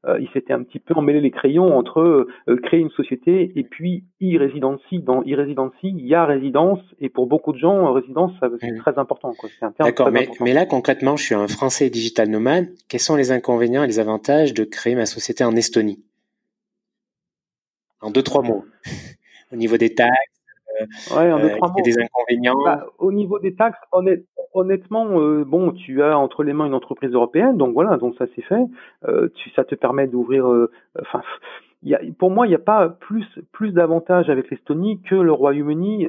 Speaker 3: euh, il s'était un petit peu emmêlé les crayons entre euh, créer une société et puis e-residency. Dans e-residency, il y a résidence et pour beaucoup de gens, résidence, c'est mmh. très important.
Speaker 2: D'accord, mais, mais là concrètement, je suis un Français digital nomade. Quels sont les inconvénients et les avantages de créer ma société en Estonie? En deux, trois mots. Au niveau des taxes,
Speaker 3: ouais, en deux, trois mots.
Speaker 2: des inconvénients.
Speaker 3: Bah, au niveau des taxes, honnêtement, euh, bon, tu as entre les mains une entreprise européenne, donc voilà, donc ça c'est fait. Euh, tu, ça te permet d'ouvrir. Euh, enfin, pour moi, il n'y a pas plus plus d'avantages avec l'Estonie que le Royaume-Uni.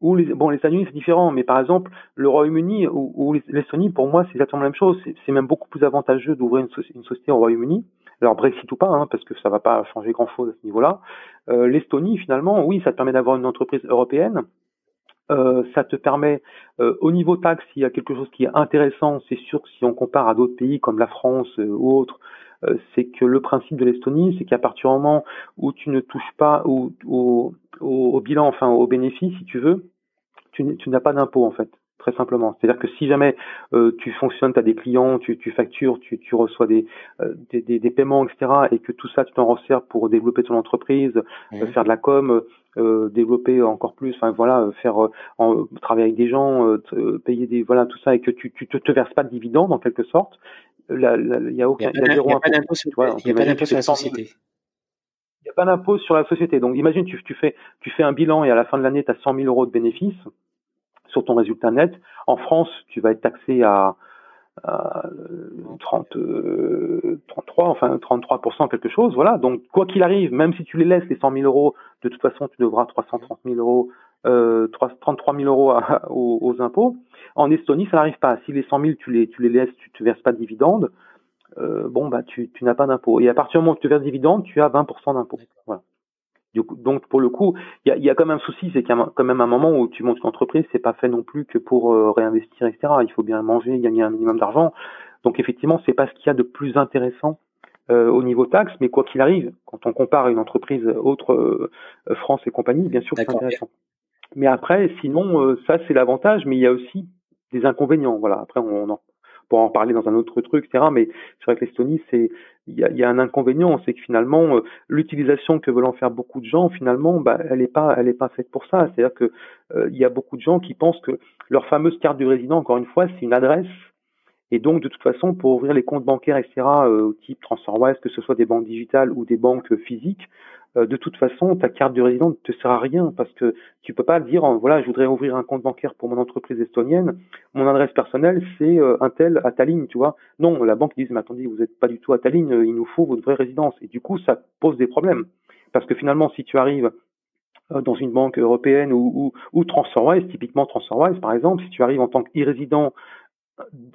Speaker 3: Ou les, bon, les États-Unis c'est différent, mais par exemple le Royaume-Uni ou, ou l'Estonie, pour moi c'est exactement la même chose. C'est même beaucoup plus avantageux d'ouvrir une, une, société au Royaume-Uni. Alors Brexit ou pas, hein, parce que ça va pas changer grand-chose à ce niveau-là. Euh, L'Estonie, finalement, oui, ça te permet d'avoir une entreprise européenne. Euh, ça te permet, euh, au niveau taxe, s'il y a quelque chose qui est intéressant, c'est sûr que si on compare à d'autres pays comme la France euh, ou autres, c'est que le principe de l'Estonie, c'est qu'à partir du moment où tu ne touches pas au, au, au bilan, enfin au bénéfice, si tu veux, tu n'as pas d'impôt en fait très simplement. C'est-à-dire que si jamais euh, tu fonctionnes, tu as des clients, tu, tu factures, tu, tu reçois des, euh, des, des, des, paiements, etc., et que tout ça, tu t'en resserres pour développer ton entreprise, euh, faire de la com, euh, développer encore plus, enfin voilà, faire en, travailler avec des gens, payer des voilà tout ça, et que tu, tu te, te verses pas de dividendes en quelque sorte, il y a aucun,
Speaker 2: il y a, zéro impôt. Il n'y a pas d'impôt sur la société.
Speaker 3: Il n'y a pas d'impôt sur la société. Donc imagine tu, tu fais tu fais un bilan et à la fin de l'année tu as 100 000 euros de bénéfices sur ton résultat net. En France, tu vas être taxé à, 30, 33, euh, enfin 33% quelque chose. Voilà. Donc quoi qu'il arrive, même si tu les laisses les 100 000 euros, de toute façon tu devras 330 000 euros, euh, 33 000 euros aux, impôts. En Estonie, ça n'arrive pas. Si les 100 000 tu les tu les laisses, tu te verses pas de dividendes. Euh, bon bah tu, tu n'as pas d'impôt. Et à partir du moment où tu te verses dividendes, tu as 20% d'impôt. Voilà donc pour le coup, il y a, y a, quand même un souci, c'est qu'il y a quand même un moment où tu montes une entreprise, c'est pas fait non plus que pour euh, réinvestir, etc. Il faut bien manger, gagner un minimum d'argent. Donc effectivement, c'est pas ce qu'il y a de plus intéressant euh, au niveau taxe, mais quoi qu'il arrive, quand on compare une entreprise autre, euh, France et compagnie, bien sûr, c'est intéressant. Mais après, sinon, ça c'est l'avantage, mais il y a aussi des inconvénients. Voilà. Après, on, on en pour en parler dans un autre truc, etc. Mais c'est vrai que l'Estonie, c'est il y a, un inconvénient, c'est que finalement euh, l'utilisation que veulent en faire beaucoup de gens, finalement, bah, elle n'est pas, elle est pas faite pour ça. C'est-à-dire que euh, il y a beaucoup de gens qui pensent que leur fameuse carte du résident, encore une fois, c'est une adresse. Et donc, de toute façon, pour ouvrir les comptes bancaires, etc., euh, type TransferWise, que ce soit des banques digitales ou des banques physiques, de toute façon, ta carte de résident ne te sert à rien parce que tu peux pas dire, voilà, je voudrais ouvrir un compte bancaire pour mon entreprise estonienne, mon adresse personnelle, c'est euh, un tel à ta ligne, tu vois. Non, la banque dit, mais attendez, vous n'êtes pas du tout à ta ligne, il nous faut votre vraie résidence. Et du coup, ça pose des problèmes. Parce que finalement, si tu arrives euh, dans une banque européenne ou, ou, ou TransferWise, typiquement TransferWise par exemple, si tu arrives en tant qu'irrésident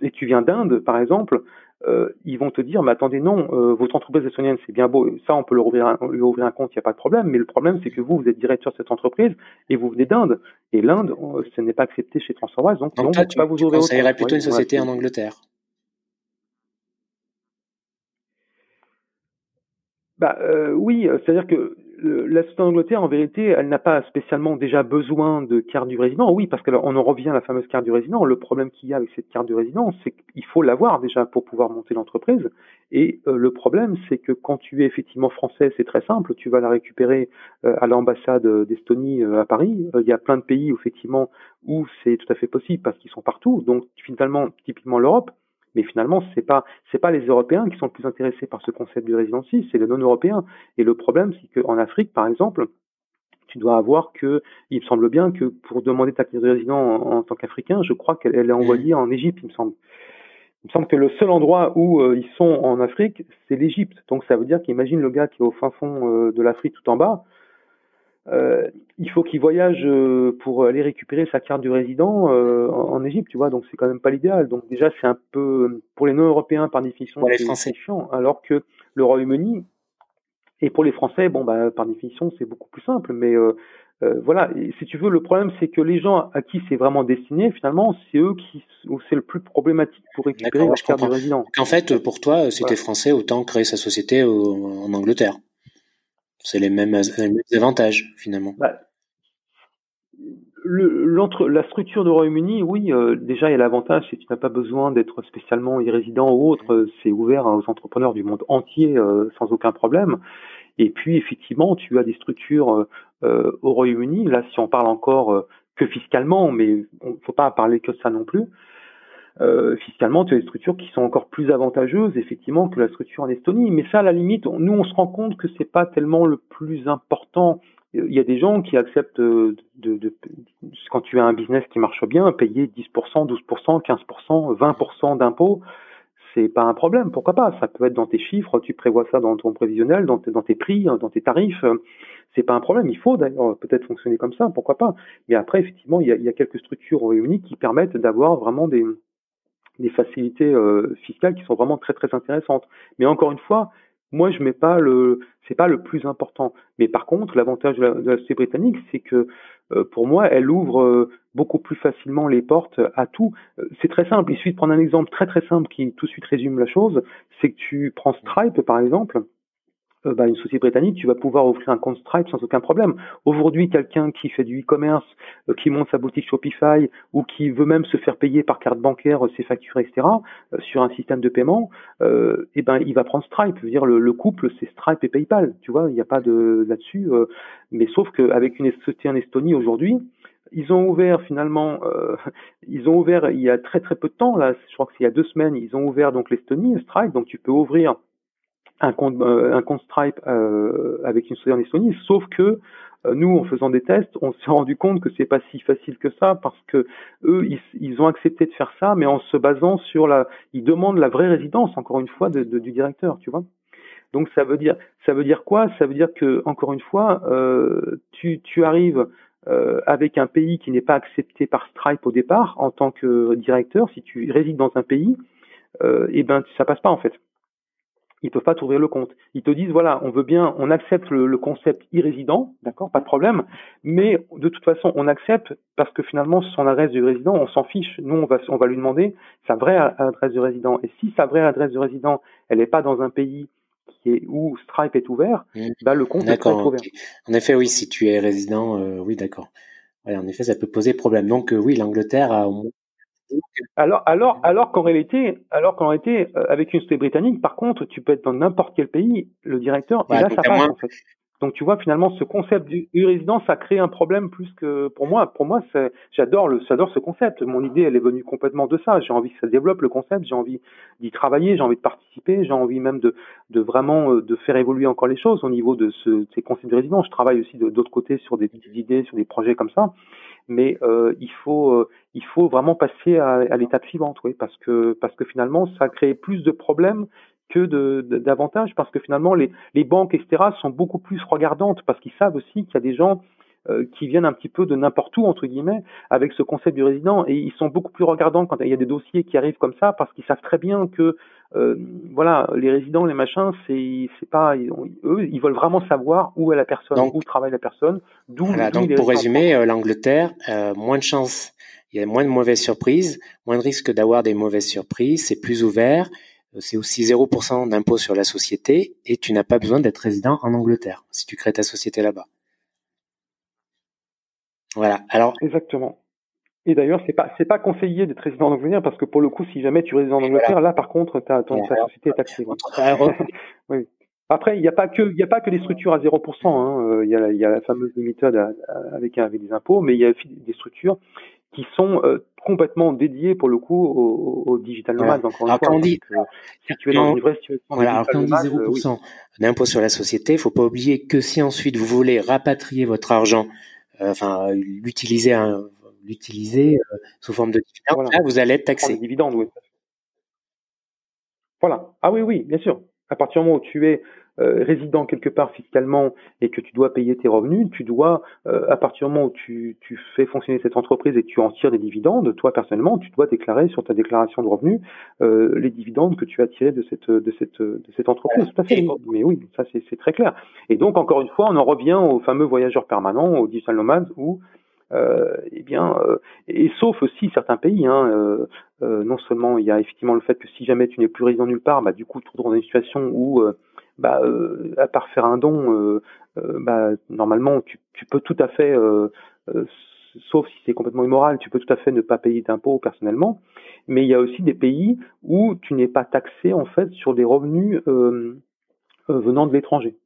Speaker 3: et tu viens d'Inde par exemple, euh, ils vont te dire, mais attendez, non, euh, votre entreprise estonienne, c'est bien beau, ça, on peut leur ouvrir un, lui ouvrir un compte, il n'y a pas de problème, mais le problème, c'est que vous, vous êtes directeur de cette entreprise et vous venez d'Inde. Et l'Inde, ce n'est pas accepté chez TransferWise, donc,
Speaker 2: donc toi, tu, pas vous ouvrir tu conseillerais plutôt une société en Angleterre
Speaker 3: bah, euh, Oui, c'est-à-dire que la société d'Angleterre, en vérité, elle n'a pas spécialement déjà besoin de carte du résident. Oui, parce qu'on en revient à la fameuse carte du résident. Le problème qu'il y a avec cette carte du résident, c'est qu'il faut l'avoir déjà pour pouvoir monter l'entreprise. Et euh, le problème, c'est que quand tu es effectivement français, c'est très simple. Tu vas la récupérer euh, à l'ambassade d'Estonie euh, à Paris. Il y a plein de pays, effectivement, où c'est tout à fait possible parce qu'ils sont partout. Donc, finalement, typiquement l'Europe, mais finalement, c'est pas c'est pas les Européens qui sont le plus intéressés par ce concept de résidency, c'est les non-européens. Et le problème, c'est qu'en Afrique, par exemple, tu dois avoir que, il me semble bien que pour demander ta carte de résident en, tant qu'Africain, je crois qu'elle est envoyée en Égypte, il me semble. Il me semble que le seul endroit où euh, ils sont en Afrique, c'est l'Égypte. Donc ça veut dire qu'imagine le gars qui est au fin fond euh, de l'Afrique tout en bas, euh, il faut qu'il voyage euh, pour aller récupérer sa carte du résident euh, en Égypte, tu vois. Donc c'est quand même pas l'idéal. Donc déjà c'est un peu pour les non-européens par définition c'est chiant, alors que le Royaume-Uni et pour les Français, bon bah par définition c'est beaucoup plus simple. Mais euh, voilà, si tu veux, le problème c'est que les gens à qui c'est vraiment destiné, finalement, c'est eux qui c'est le plus problématique pour récupérer leur carte de résident.
Speaker 2: En fait, pour toi, si tu es français, autant créer sa société en Angleterre. C'est les mêmes, avantages finalement. Bah,
Speaker 3: le, la structure du Royaume-Uni, oui, euh, déjà il y a l'avantage, c'est que tu n'as pas besoin d'être spécialement irrésident ou autre, c'est ouvert aux entrepreneurs du monde entier euh, sans aucun problème. Et puis effectivement, tu as des structures euh, au Royaume-Uni, là si on parle encore que fiscalement, mais il ne faut pas parler que ça non plus. Fiscalement, tu as des structures qui sont encore plus avantageuses, effectivement, que la structure en Estonie. Mais ça, à la limite, nous, on se rend compte que c'est pas tellement le plus important il y a des gens qui acceptent de, de, quand tu as un business qui marche bien, payer 10%, 12%, 15%, 20% d'impôts, c'est pas un problème. Pourquoi pas? Ça peut être dans tes chiffres, tu prévois ça dans ton prévisionnel, dans, dans tes prix, dans tes tarifs. C'est pas un problème. Il faut d'ailleurs peut-être fonctionner comme ça. Pourquoi pas? Mais après, effectivement, il y a, il y a quelques structures réunies qui permettent d'avoir vraiment des, des facilités euh, fiscales qui sont vraiment très très intéressantes. Mais encore une fois, moi je mets pas le c'est pas le plus important. Mais par contre, l'avantage de la, société britannique, c'est que euh, pour moi, elle ouvre euh, beaucoup plus facilement les portes à tout. Euh, c'est très simple. Il suffit de prendre un exemple très très simple qui tout de suite résume la chose. C'est que tu prends Stripe par exemple. Euh, bah, une société britannique, tu vas pouvoir offrir un compte Stripe sans aucun problème. Aujourd'hui, quelqu'un qui fait du e-commerce, euh, qui monte sa boutique Shopify ou qui veut même se faire payer par carte bancaire euh, ses factures, etc., sur un système de paiement, euh, eh ben, il va prendre Stripe. Je veux dire, le, couple, c'est Stripe et PayPal. Tu vois, il n'y a pas de là-dessus. mais sauf qu'avec une société en Estonie aujourd'hui, ils ont ouvert finalement, euh, ils ont ouvert il y a très très peu de temps, là, je crois que c'est il y a deux semaines, ils ont ouvert donc l'Estonie, Stripe, donc tu peux ouvrir un compte, euh, un compte Stripe euh, avec une société en Estonie, sauf que euh, nous, en faisant des tests, on s'est rendu compte que c'est pas si facile que ça parce que eux, ils, ont accepté de faire ça, mais en se basant sur la, ils demandent la vraie résidence, encore une fois, de, du directeur, tu vois. Donc ça veut dire, ça veut dire quoi? Ça veut dire que, encore une fois, euh, tu, tu arrives euh, avec un pays qui n'est pas accepté par Stripe au départ en tant que directeur. Si tu résides dans un pays, euh, et eh ben ça passe pas en fait ils peuvent pas t'ouvrir le compte. Ils te disent voilà, on veut bien, on accepte le, concept e-résident, d'accord, pas de problème, mais de toute façon, on accepte parce que finalement, son adresse de résident, on s'en fiche. Nous, on va, on va lui demander sa vraie adresse de résident. Et si sa vraie adresse de résident, elle n'est pas dans un pays qui est où Stripe est ouvert, mmh. bah, le compte est pas ouvert.
Speaker 2: En effet, oui, si tu es résident, euh, oui, d'accord. Ouais, en effet, ça peut poser problème. Donc, euh, oui, l'Angleterre a au moins
Speaker 3: alors, alors, alors qu'en réalité, alors qu'en réalité, euh, avec une société britannique, par contre, tu peux être dans n'importe quel pays, le directeur, et là, ça passe, en fait. Donc, tu vois, finalement, ce concept du, résident, ça crée un problème plus que, pour moi, pour moi, j'adore le, j'adore ce concept. Mon idée, elle est venue complètement de ça. J'ai envie que ça développe le concept, j'ai envie d'y travailler, j'ai envie de participer, j'ai envie même de, de vraiment, euh, de faire évoluer encore les choses au niveau de, ce, de ces concepts de résidence. Je travaille aussi d'autre côté sur des idées, sur des projets comme ça mais euh, il faut euh, il faut vraiment passer à, à l'étape suivante, oui, parce que parce que finalement ça crée plus de problèmes que d'avantages, parce que finalement les, les banques etc sont beaucoup plus regardantes parce qu'ils savent aussi qu'il y a des gens euh, qui viennent un petit peu de n'importe où entre guillemets avec ce concept du résident et ils sont beaucoup plus regardants quand il y a des dossiers qui arrivent comme ça parce qu'ils savent très bien que euh, voilà les résidents les machins c'est c'est pas eux ils veulent vraiment savoir où est la personne où travaille la personne d'où
Speaker 2: voilà, donc pour résumer euh, l'Angleterre moins de chance il y a moins de mauvaises surprises moins de risques d'avoir des mauvaises surprises c'est plus ouvert c'est aussi 0% d'impôt sur la société et tu n'as pas besoin d'être résident en Angleterre si tu crées ta société là-bas. Voilà. Alors.
Speaker 3: Exactement. Et d'ailleurs, c'est pas c'est pas conseillé d'être résident en Angleterre parce que pour le coup, si jamais tu résides en Angleterre, là par contre, ta, ton, ta société est taxée. oui. Après, il n'y a pas que il y a pas que les structures à 0%. Hein. Euh, il y, a, il y a la fameuse limited avec avec des impôts, mais il y a des structures qui sont euh, complètement dédiées pour le coup au, digital nomade.
Speaker 2: Encore alors, quand on dit, euh, si tu es dans une vraie situation voilà, alors quand on dit 0% d'impôt sur la société, il faut pas oublier que si ensuite vous voulez rapatrier votre argent euh, enfin l'utiliser l'utiliser euh, sous forme de dividende, là, vous allez être taxé.
Speaker 3: Dividende, oui. Voilà. Ah oui, oui, bien sûr. À partir du moment où tu es euh, résident quelque part fiscalement et que tu dois payer tes revenus, tu dois, euh, à partir du moment où tu, tu, fais fonctionner cette entreprise et que tu en tires des dividendes, toi personnellement, tu dois déclarer sur ta déclaration de revenus euh, les dividendes que tu as tirés de cette de cette de cette entreprise. Mais oui, ça c'est très clair. Et donc encore une fois, on en revient au fameux voyageur permanent, au digital nomades, où eh bien, euh, et sauf aussi certains pays, hein, euh, euh, non seulement il y a effectivement le fait que si jamais tu n'es plus résident nulle part, bah du coup tu te retrouves dans une situation où bah, euh, à part faire un don, euh, euh, bah, normalement, tu, tu, peux tout à fait, sauf si c'est complètement immoral, tu peux tout à fait ne pas payer d'impôts personnellement. Mais il y a aussi des pays où tu n'es pas taxé en fait sur des revenus venant de l'étranger.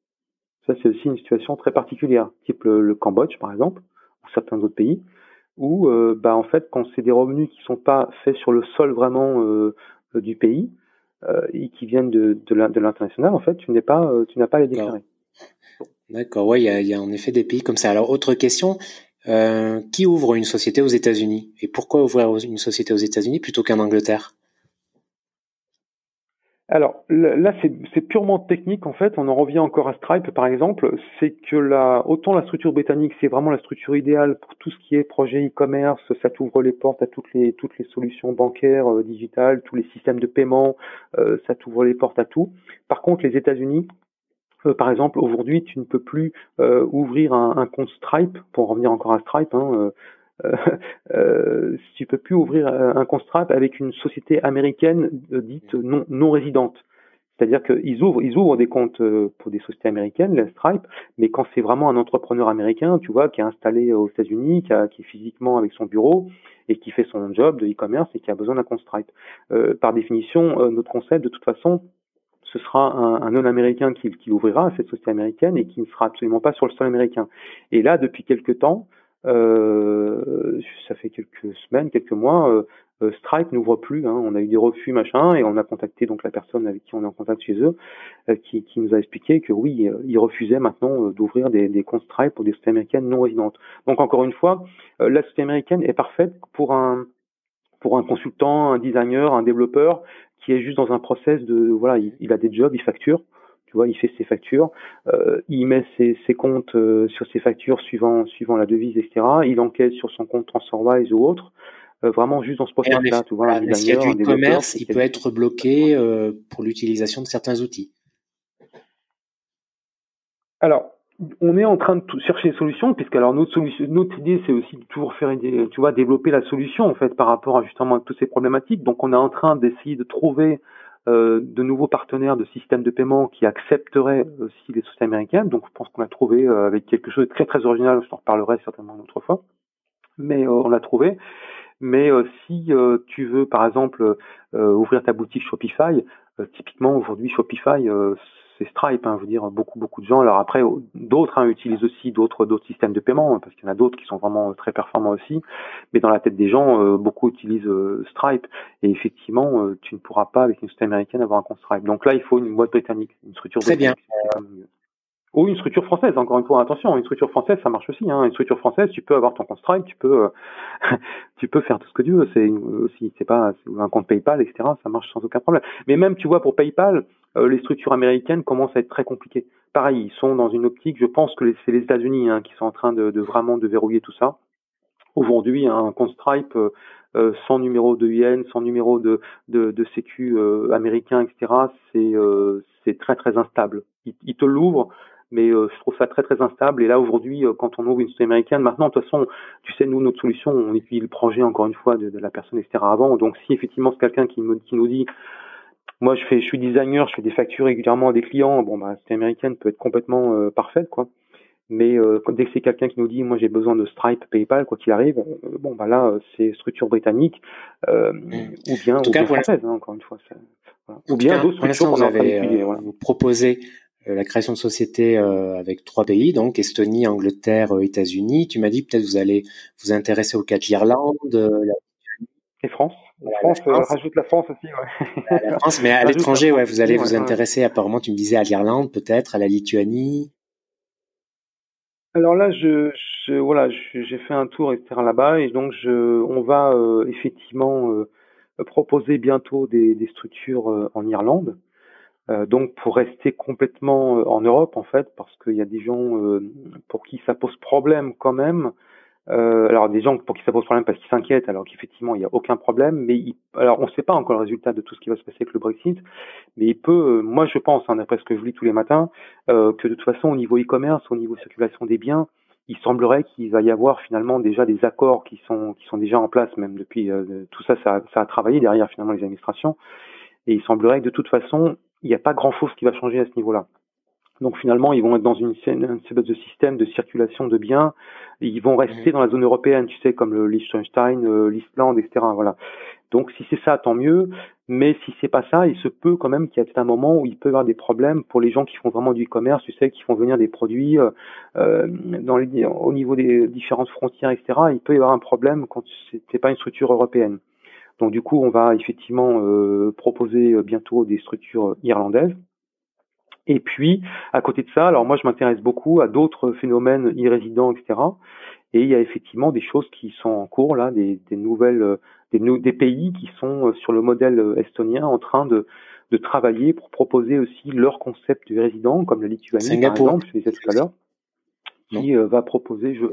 Speaker 3: Ça, c'est aussi une situation très particulière, type le, Cambodge par exemple, ou certains autres pays, où bah en fait, quand c'est des revenus qui sont pas faits sur le sol vraiment du pays, euh, et qui viennent de, de l'international, en fait, tu n'es pas, euh, tu n'as pas à les déclarer.
Speaker 2: D'accord, ouais, il y a, y a, en effet des pays comme ça. Alors, autre question, euh, qui ouvre une société aux États-Unis? Et pourquoi ouvrir une société aux États-Unis plutôt qu'en Angleterre?
Speaker 3: Alors là, c'est purement technique en fait. On en revient encore à Stripe par exemple. C'est que la, autant la structure britannique, c'est vraiment la structure idéale pour tout ce qui est projet e-commerce. Ça t'ouvre les portes à toutes les toutes les solutions bancaires, euh, digitales, tous les systèmes de paiement. Euh, ça t'ouvre les portes à tout. Par contre, les États-Unis, euh, par exemple, aujourd'hui, tu ne peux plus ouvrir un, compte Stripe, pour revenir encore à Stripe, hein, euh, euh, tu peux plus ouvrir un contrat avec une société américaine euh, dite non, non résidente. C'est-à-dire qu'ils ouvrent, ils ouvrent des comptes euh, pour des sociétés américaines, les Stripe, mais quand c'est vraiment un entrepreneur américain, tu vois, qui est installé aux États-Unis, qui, qui est physiquement avec son bureau et qui fait son job de e-commerce et qui a besoin d'un compte Stripe. Euh, par définition, notre concept, de toute façon, ce sera un, un non-américain qui, qui l'ouvrira à cette société américaine et qui ne sera absolument pas sur le sol américain. Et là, depuis quelques temps, euh, ça fait quelques semaines, quelques mois, euh, euh, Stripe n'ouvre plus. Hein. On a eu des refus, machin, et on a contacté donc la personne avec qui on est en contact chez eux, qui, qui, nous a expliqué que oui, ils refusaient maintenant d'ouvrir des, des, comptes Stripe pour des sociétés américaines non résidentes. Donc encore une fois, la société américaine est parfaite pour un pour un consultant, un designer, un développeur qui est juste dans un process de voilà, il, il a des jobs, il facture tu vois, il fait ses factures, euh, il met ses, ses comptes euh, sur ses factures suivant suivant la devise, etc. Il enquête sur son compte TransferWise ou autre. Euh, vraiment juste dans ce processus-là.
Speaker 2: Tu vois, s'il y a du commerce, il peut être bloqué euh, pour l'utilisation de certains outils.
Speaker 3: Alors, on est en train de chercher des solutions, puisque alors notre solution, notre idée, c'est aussi de toujours faire, tu vois, développer la solution en fait par rapport à justement à toutes ces problématiques. Donc, on est en train d'essayer de trouver euh, de nouveaux partenaires de systèmes de paiement qui accepteraient aussi les sociétés américaines. Donc je pense qu'on a trouvé euh, avec quelque chose de très très original, je t'en reparlerai certainement une autre fois, mais euh, on l'a trouvé. Mais si tu veux par exemple ouvrir ta boutique Shopify, typiquement aujourd'hui Shopify c'est Stripe, hein, je veux dire, beaucoup beaucoup de gens. Alors après, d'autres hein, utilisent aussi d'autres d'autres systèmes de paiement, hein, parce qu'il y en a d'autres qui sont vraiment très performants aussi. Mais dans la tête des gens, euh, beaucoup utilisent euh, Stripe. Et effectivement, euh, tu ne pourras pas avec une société américaine avoir un compte Stripe. Donc là, il faut une boîte britannique, une structure
Speaker 2: Très
Speaker 3: bien. Ou une structure française, encore une fois, attention, une structure française, ça marche aussi. Hein. Une structure française, tu peux avoir ton compte Stripe, tu peux, tu peux faire tout ce que tu veux. C'est aussi, c'est pas un compte PayPal, etc. Ça marche sans aucun problème. Mais même, tu vois, pour PayPal, euh, les structures américaines commencent à être très compliquées. Pareil, ils sont dans une optique, je pense que c'est les États-Unis hein, qui sont en train de, de, vraiment de verrouiller tout ça. Aujourd'hui, un compte Stripe euh, euh, sans numéro de IN, sans numéro de, de, de sécu américain, etc., c'est c'est très très instable. Ils, te l'ouvrent, mais je trouve ça très très instable. Et là aujourd'hui, quand on ouvre une société américaine, maintenant de toute façon, tu sais, nous notre solution, on étudie le projet encore une fois de, de la personne, etc. Avant. Donc si effectivement c'est quelqu'un qui, qui nous dit moi, je fais, je suis designer, je fais des factures régulièrement à des clients. Bon, bah, cette américaine peut être complètement euh, parfaite, quoi. Mais euh, dès que c'est quelqu'un qui nous dit, moi, j'ai besoin de Stripe, PayPal, quoi qu'il arrive, euh, bon, bah là, c'est structure britannique euh, mm. ou bien, ou bien française, hein, encore une fois.
Speaker 2: Voilà. Ou bien d'autres structures qu'on avez voilà. vous proposé la création de sociétés avec trois pays, donc Estonie, Angleterre, États-Unis. Tu m'as dit peut-être vous allez vous intéresser au cas de l'Irlande, la...
Speaker 3: et France. La France, euh, rajoute la France aussi, ouais.
Speaker 2: La France, mais à l'étranger, ouais, vous allez vous intéresser, apparemment, tu me disais à l'Irlande, peut-être, à la Lituanie.
Speaker 3: Alors là, je, je voilà, j'ai fait un tour, etc. là-bas, et donc je, on va euh, effectivement euh, proposer bientôt des, des structures en Irlande. donc pour rester complètement en Europe en fait, parce qu'il y a des gens pour qui ça pose problème quand même euh, alors des gens pour qui ça pose problème parce qu'ils s'inquiètent, alors qu'effectivement il n'y a aucun problème. Mais alors on ne sait pas encore le résultat de tout ce qui va se passer avec le Brexit, mais il peut, euh, moi je pense, hein, d'après ce que je lis tous les matins, euh, que de toute façon au niveau e-commerce, au niveau circulation des biens, il semblerait qu'il va y avoir finalement déjà des accords qui sont qui sont déjà en place même depuis euh, tout ça, ça, ça a travaillé derrière finalement les administrations, et il semblerait que de toute façon il n'y a pas grand chose qui va changer à ce niveau-là. Donc finalement, ils vont être dans une, une espèce de système de circulation de biens. Ils vont rester mhm. dans la zone européenne, tu sais, comme le Liechtenstein, euh, l'Islande, etc. Voilà. Donc si c'est ça, tant mieux. Mais si c'est pas ça, il se peut quand même qu'il y ait un moment où il peut y avoir des problèmes pour les gens qui font vraiment du e-commerce, tu sais, qui font venir des produits euh, euh dans les, au niveau des différentes frontières, etc. Il peut y avoir un problème quand c'est pas une structure européenne. Donc du coup, on va effectivement euh, proposer bientôt des structures irlandaises et puis, à côté de ça, alors moi je m'intéresse beaucoup à d'autres phénomènes irrésidents, etc. Et il y a effectivement des choses qui sont en cours là, des, des nouvelles, euh, des, des, pays qui sont euh, sur le modèle euh, estonien en train de, de travailler pour proposer aussi leur concept de résident, comme la Lituanie par exemple, je disais tout à l'heure, qui va proposer, je,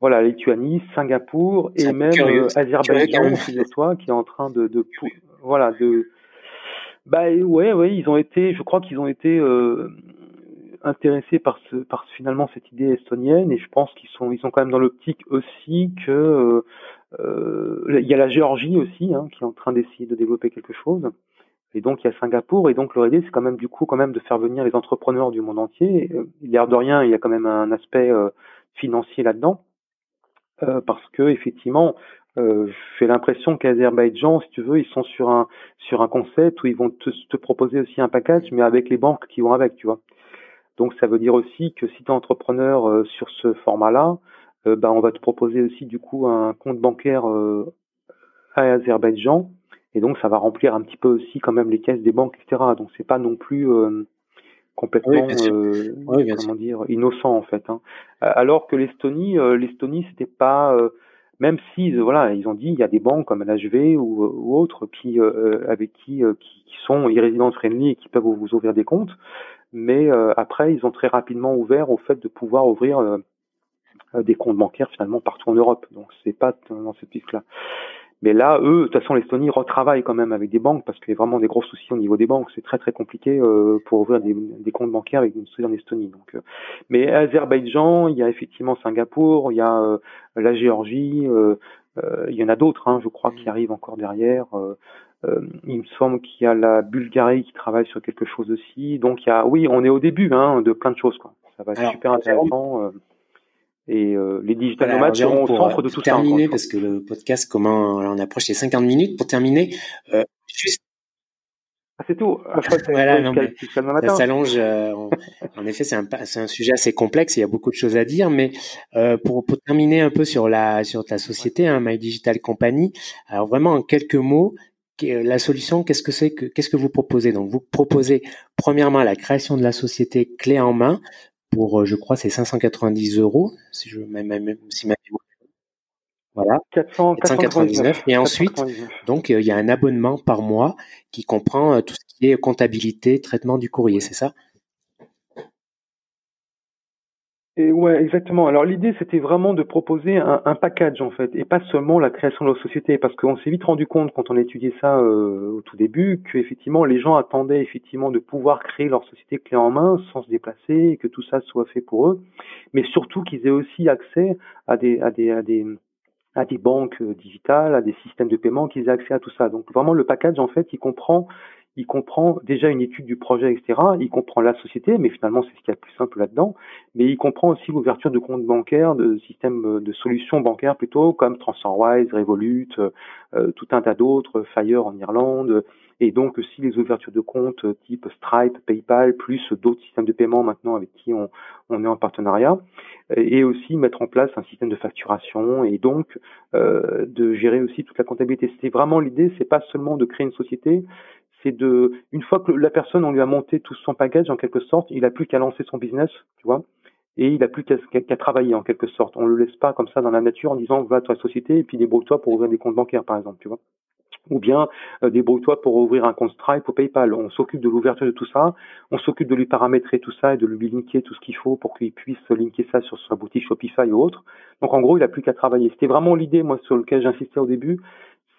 Speaker 3: voilà, la Lituanie, Singapour et même Azerbaïdjan, qui est en train de, de voilà, de bah ouais, ouais, ils ont été, je crois qu'ils ont été euh, intéressés par ce, par finalement cette idée estonienne, et je pense qu'ils sont, ils sont quand même dans l'optique aussi que euh, euh, il y a la Géorgie aussi hein, qui est en train d'essayer de développer quelque chose, et donc il y a Singapour, et donc leur idée c'est quand même du coup quand même de faire venir les entrepreneurs du monde entier. L'air de rien, il y a quand même un aspect financier là-dedans. parce que effectivement, euh, j'ai l'impression qu'Azerbaïdjan, si tu veux, ils sont sur un sur un concept où ils vont te, te, proposer aussi un package, mais avec les banques qui vont avec, tu vois. Donc ça veut dire aussi que si tu es entrepreneur euh, sur ce format-là, euh, bah, on va te proposer aussi du coup un compte bancaire euh, à Azerbaïdjan, et donc ça va remplir un petit peu aussi quand même les caisses des banques, etc. Donc c'est pas non plus complètement comment dire innocent en fait. Hein. Alors que l'Estonie, l'Estonie c'était pas même si euh, voilà, ils ont dit il y a des banques comme l'HV ou, ou autres qui euh, avec qui, euh, qui, qui sont irrésidents friendly et qui peuvent vous ouvrir des comptes, mais après ils ont très rapidement ouvert au fait de pouvoir ouvrir des comptes bancaires finalement partout en Europe. Donc c'est pas dans cette piste là. Mais là, eux, de toute façon, l'Estonie retravaille quand même avec des banques parce qu'il y a vraiment des gros soucis au niveau des banques. C'est très très compliqué euh, pour ouvrir des, des, comptes bancaires avec une société en Estonie. Donc, euh. mais Azerbaïdjan, il y a effectivement Singapour, il y a euh, la Géorgie, euh, il y en a d'autres, hein, je crois, qui arrivent encore derrière. il me semble qu'il y a la Bulgarie qui travaille sur quelque chose aussi. Donc, il y a, oui, on est au début hein, de plein de choses. Quoi. Ça va être super intéressant. Et euh, les digital nomades seront au centre de tout
Speaker 2: ça. Pour terminer, parce que le podcast, comment on approche les 50 minutes, pour terminer, euh, juste
Speaker 3: ah, c'est tout.
Speaker 2: voilà, non, ça s'allonge. Euh, en, effet, c'est un, sujet assez complexe. Il y a beaucoup de choses à dire, mais euh, pour, pour terminer un peu sur la sur ta société, hein, My Digital Company. Alors vraiment en quelques mots, la solution, qu'est-ce que c'est que qu'est-ce que vous proposez? Donc vous proposez premièrement la création de la société clé en main pour, euh, je crois, c'est 590 euros, si je même, même si ma voilà, 499. Et ensuite, donc euh, il y a un abonnement par mois qui comprend euh, tout ce qui est comptabilité, traitement du courrier, c'est ça?
Speaker 3: Et ouais, exactement. Alors l'idée, c'était vraiment de proposer un, un, package en fait, et pas seulement la création de la société, parce qu'on s'est vite rendu compte quand on a étudié ça euh, au tout début, que effectivement les gens attendaient effectivement de pouvoir créer leur société clé en main sans se déplacer, et que tout ça soit fait pour eux, mais surtout qu'ils aient aussi accès à des à des à des à des banques digitales, à des systèmes de paiement, qu'ils aient accès à tout ça. Donc vraiment le package en fait, il comprend il comprend déjà une étude du projet, etc. Il comprend la société, mais finalement c'est ce qu'il y a de plus simple là-dedans. Mais il comprend aussi l'ouverture de comptes bancaires, de systèmes de solutions bancaires plutôt, comme TransferWise, Revolut, euh, tout un tas d'autres, Fire en Irlande, et donc aussi les ouvertures de comptes type Stripe, PayPal, plus d'autres systèmes de paiement maintenant avec qui on, on est en partenariat, et aussi mettre en place un système de facturation et donc euh, de gérer aussi toute la comptabilité. C'est vraiment l'idée, c'est pas seulement de créer une société, c'est de, une fois que la personne, on lui a monté tout son package en quelque sorte, il a plus qu'à lancer son business, tu vois, et il a plus qu'à travailler en quelque sorte. On le laisse pas comme ça dans la nature en disant va à ta société et puis débrouille-toi pour ouvrir des comptes bancaires par exemple, tu vois. ou bien euh, débrouille-toi pour ouvrir un compte Stripe ou PayPal. On s'occupe de l'ouverture de tout ça, on s'occupe de lui paramétrer tout ça et de lui linker tout ce qu'il faut pour qu'il puisse linker ça sur sa boutique Shopify ou autre. Donc en gros, il a plus qu'à travailler. C'était vraiment l'idée, moi, sur lequel j'insistais au début.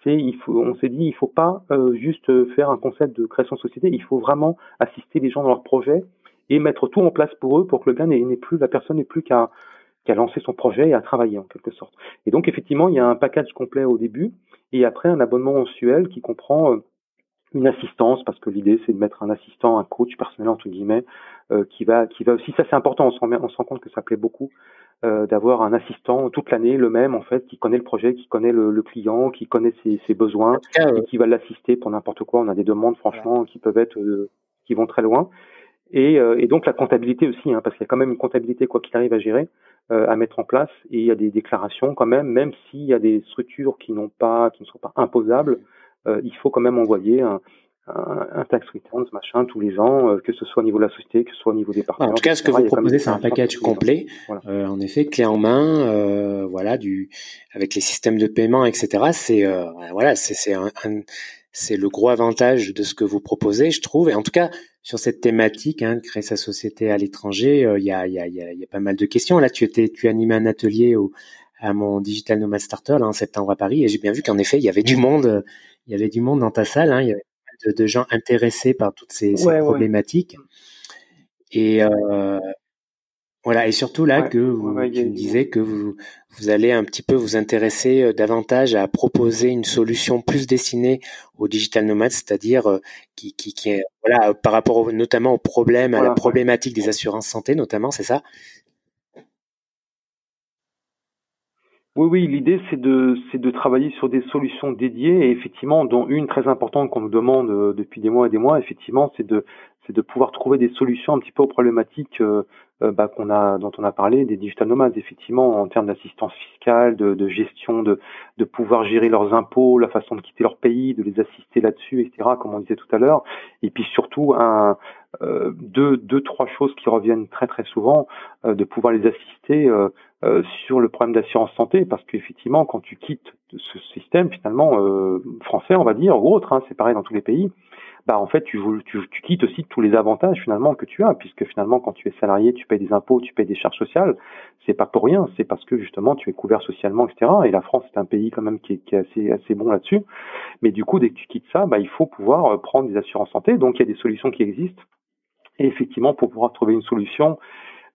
Speaker 3: C'est, il faut, on s'est dit, il faut pas euh, juste faire un concept de création de société. Il faut vraiment assister les gens dans leur projet et mettre tout en place pour eux pour que le gars n'ait plus, la personne n'ait plus qu'à qu'à lancer son projet et à travailler en quelque sorte. Et donc effectivement, il y a un package complet au début et après un abonnement mensuel qui comprend euh, une assistance parce que l'idée c'est de mettre un assistant, un coach personnel entre guillemets euh, qui va qui va aussi ça c'est important on on se rend compte que ça plaît beaucoup euh, d'avoir un assistant toute l'année le même en fait qui connaît le projet, qui connaît le, client, qui connaît ses, ses besoins et qui va l'assister pour n'importe quoi. On a des demandes franchement qui peuvent être qui vont très loin. Et, et donc la comptabilité aussi hein, parce qu'il y a quand même une comptabilité quoi qu'il arrive à gérer. Euh, à mettre en place. Et il y a des déclarations quand même, même s'il y a des structures qui n'ont pas, qui ne sont pas imposables, euh, il faut quand même envoyer un, un, tax returns, machin, tous les ans, euh, que ce soit au niveau de la société, que ce soit au niveau des partenaires.
Speaker 2: En tout cas, ce que vous proposez, c'est un package complet, en effet, clé en main, voilà, du, avec les systèmes de paiement, etc. C'est, voilà, c'est, c'est un, c'est le gros avantage de ce que vous proposez, je trouve. Et en tout cas, sur cette thématique, hein, de créer sa société à l'étranger, euh, il y, a, y, a, y, a, pas mal de questions. Là, tu étais, tu animais un atelier au, à mon Digital Nomad Starter là, en septembre à Paris, et j'ai bien vu qu'en effet, il y avait du monde, il y avait du monde dans ta salle. Hein, il y avait de, de gens intéressés par toutes ces, ces problématiques. Et euh, voilà, et surtout là que vous, tu me disais que vous, vous allez un petit peu vous intéresser euh, davantage à proposer une solution plus destinée aux digital nomades, c'est-à-dire euh, qui, qui, qui est voilà par rapport notamment aux problèmes, à la problématique des assurances santé notamment, c'est ça?
Speaker 3: Oui, oui, l'idée c'est de c'est de travailler sur des solutions dédiées et effectivement, dont une très importante qu'on nous demande euh, depuis des mois et des mois, effectivement, c'est de c'est de pouvoir trouver des solutions un petit peu aux problématiques euh, bah, qu'on a, dont on a parlé, des digital nomades, effectivement, en termes d'assistance fiscale, de, de gestion, de, de, pouvoir gérer leurs impôts, la façon de quitter leur pays, de les assister là-dessus, etc., comme on disait tout à l'heure. Et puis surtout, un, euh, deux, deux, trois choses qui reviennent très très souvent, euh, de pouvoir les assister euh, euh sur le problème d'assurance santé, parce qu'effectivement, quand tu quittes ce système, finalement, français, on va dire, ou autre, hein, c'est pareil dans tous les pays, bah en fait tu, quittes aussi tous les avantages finalement que tu as, puisque finalement quand tu es salarié, tu payes des impôts, tu payes des charges sociales. C'est pas pour rien, c'est parce que justement tu es couvert socialement, etc. Et la France est un pays quand même qui est, assez assez bon là-dessus. Mais du coup dès que tu quittes ça, bah il faut pouvoir euh, prendre des assurances santé. Donc il y a des solutions qui existent. Et effectivement pour pouvoir trouver une solution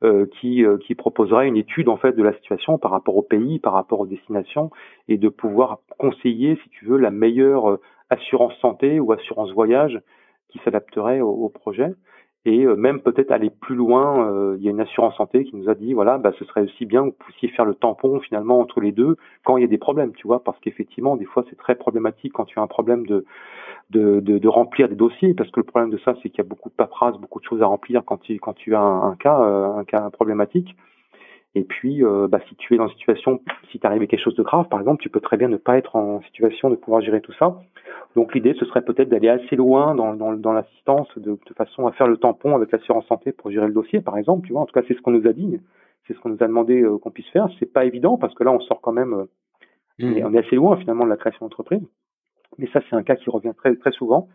Speaker 3: euh, qui, euh, qui proposerait une étude en fait de la situation par rapport au pays, par rapport aux destinations, et de pouvoir conseiller, si tu veux, la meilleure assurance santé ou assurance voyage qui s'adapterait au, projet et euh, même peut-être aller plus loin. Euh, il y a une assurance santé qui nous a dit voilà, bah, ce serait aussi bien que vous puissiez faire le tampon finalement entre les deux quand il y a des problèmes, tu vois, parce qu'effectivement des fois c'est très problématique quand tu as un problème de de, de, remplir des dossiers, parce que le problème de ça c'est qu'il y a beaucoup de paperasse, beaucoup de choses à remplir quand tu quand tu as un, un cas euh, un cas problématique. Et puis, bah, si tu es dans une situation, si t'arrive quelque chose de grave, par exemple, tu peux très bien ne pas être en situation de pouvoir gérer tout ça. Donc l'idée, ce serait peut-être d'aller assez loin dans, dans, dans l'assistance de, de, façon à faire le tampon avec l'assurance santé pour gérer le dossier, par exemple. Tu vois, en tout cas, c'est ce qu'on nous a dit, c'est ce qu'on nous a demandé euh, qu'on puisse faire. C'est pas évident parce que là, on sort quand même, euh, mmh. on est assez loin finalement de la création d'entreprise. Mais ça, c'est un cas qui revient très très souvent.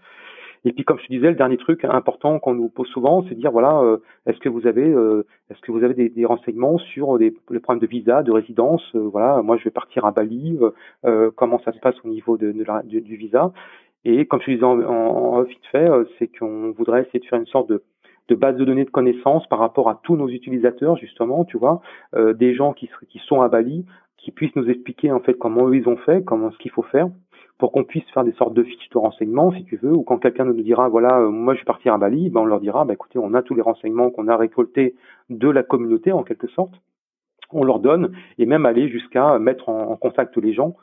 Speaker 3: Et puis, comme je te disais, le dernier truc important qu'on nous pose souvent, c'est de dire voilà, euh, est-ce que vous avez, euh, est-ce que vous avez des, des renseignements sur des, les problèmes de visa, de résidence euh, Voilà, moi je vais partir à Bali. comment ça se passe au niveau de, de la, du, visa Et comme je te disais en, en, vite fait, c'est qu'on voudrait essayer de faire une sorte de de base de données de connaissances par rapport à tous nos utilisateurs justement, tu vois, des gens qui, qui sont à Bali, qui puissent nous expliquer en fait comment eux ils ont fait, comment ce qu'il faut faire pour qu'on puisse faire des sortes de fiches de renseignements, si tu veux, ou quand quelqu'un nous dira, voilà, euh, moi je vais partir à Bali, ben on leur dira, ben écoutez, on a tous les renseignements qu'on a récoltés de la communauté en quelque sorte, on leur donne, et même aller jusqu'à mettre en contact les gens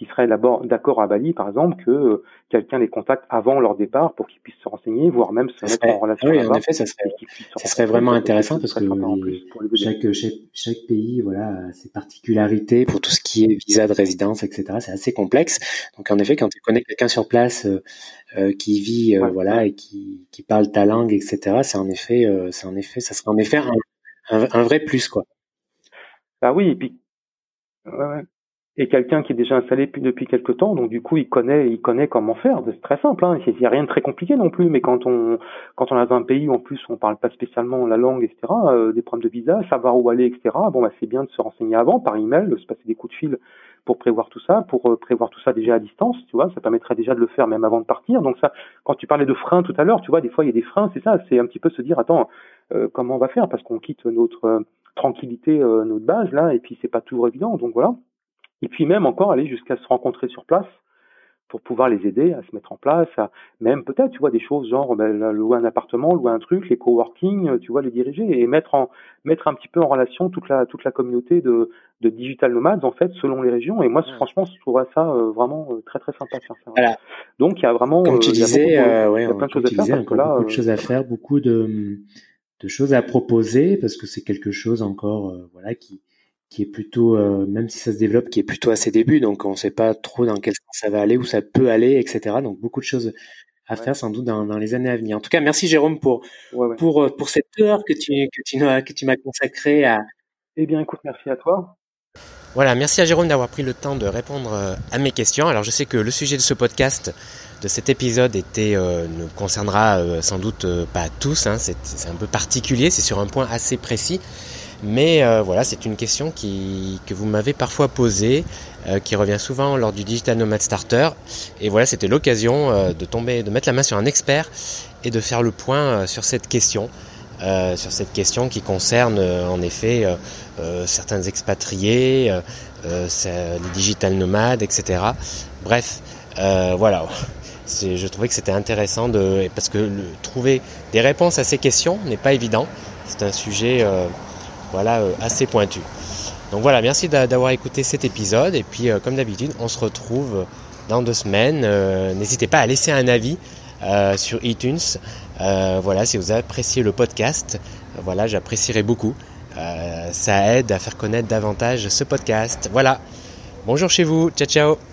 Speaker 3: qui seraient d'abord d'accord à Bali, par exemple, que euh, quelqu'un les contacte avant leur départ pour qu'ils puissent se renseigner, voire même se mettre en relation.
Speaker 2: Oui, en effet, ça serait, ça serait vraiment intéressant parce que chaque, chaque, chaque, pays, voilà, a ses particularités pour tout ce qui est visa de résidence, etc. C'est assez complexe. Donc, en effet, quand tu connais quelqu'un sur place euh, euh qui vit, euh, voilà, et qui, qui parle ta langue, etc., c'est en effet, c'est en effet, ça serait en effet un, un, un, vrai plus, quoi.
Speaker 3: Bah oui, et puis, ouais, ouais. Et quelqu'un qui est déjà installé depuis, depuis quelques temps, donc du coup il connaît il connaît comment faire. C'est très simple, hein. il n'y a rien de très compliqué non plus. Mais quand on quand on est dans un pays où en plus on parle pas spécialement la langue, etc., euh, des problèmes de visa, savoir où aller, etc. Bon bah c'est bien de se renseigner avant par email, de se passer des coups de fil pour prévoir tout ça, pour euh, prévoir tout ça déjà à distance, tu vois, ça permettrait déjà de le faire même avant de partir. Donc ça, quand tu parlais de freins tout à l'heure, tu vois, des fois il y a des freins, c'est ça, c'est un petit peu se dire attends, euh, comment on va faire? Parce qu'on quitte notre tranquillité, notre base là, et puis c'est pas toujours évident. Donc voilà. Et puis même encore aller jusqu'à se rencontrer sur place pour pouvoir les aider à se mettre en place, à même peut-être, tu vois, des choses genre ben, louer un appartement, louer un truc, les coworking, euh, tu vois, les diriger et mettre en mettre un petit peu en relation toute la toute la communauté de de digital nomades en fait selon les régions. Et moi, franchement, je trouverais ça euh, vraiment euh, très très sympa de faire ça.
Speaker 2: Voilà.
Speaker 3: Donc il y a vraiment,
Speaker 2: comme tu disais, il y a
Speaker 3: plein de choses à
Speaker 2: faire. beaucoup de choses à faire, beaucoup de de choses à proposer parce que c'est quelque chose encore, voilà, qui qui est plutôt, euh, même si ça se développe, qui est plutôt à ses débuts, donc on ne sait pas trop dans quel sens ça va aller, où ça peut aller, etc. Donc beaucoup de choses à faire sans doute dans, dans, les années à venir. En tout cas, merci Jérôme pour pour euh, pour cette heure que tu que tu que tu m'as consacrée à.
Speaker 3: Eh bien, écoute, merci à toi.
Speaker 4: Voilà, merci à Jérôme d'avoir pris le temps de répondre euh, à mes questions. Alors, je sais que le sujet de ce podcast, de cet épisode, était euh, ne concernera sans doute pas tous. Hein, c'est un peu particulier, c'est sur un point assez précis. Mais euh, voilà, c'est une question que vous m'avez parfois posée, euh, qui revient souvent lors du Digital Nomad Starter. Et voilà, c'était l'occasion euh, de tomber, de mettre la main sur un expert et de faire le point sur cette question. sur cette question qui concerne en effet certains expatriés, les digital nomades, etc. Bref, voilà. Je trouvais que c'était intéressant de parce que trouver des réponses à ces questions n'est pas évident. C'est un sujet voilà, euh, assez pointu. Donc voilà, merci d'avoir écouté cet épisode. Et puis, euh, comme d'habitude, on se retrouve dans deux semaines. Euh, n'hésitez pas à laisser un avis sur iTunes. voilà, si vous appréciez le podcast, voilà, j'apprécierais beaucoup. ça aide à faire connaître davantage ce podcast. Voilà. Bonjour chez vous. Ciao, ciao.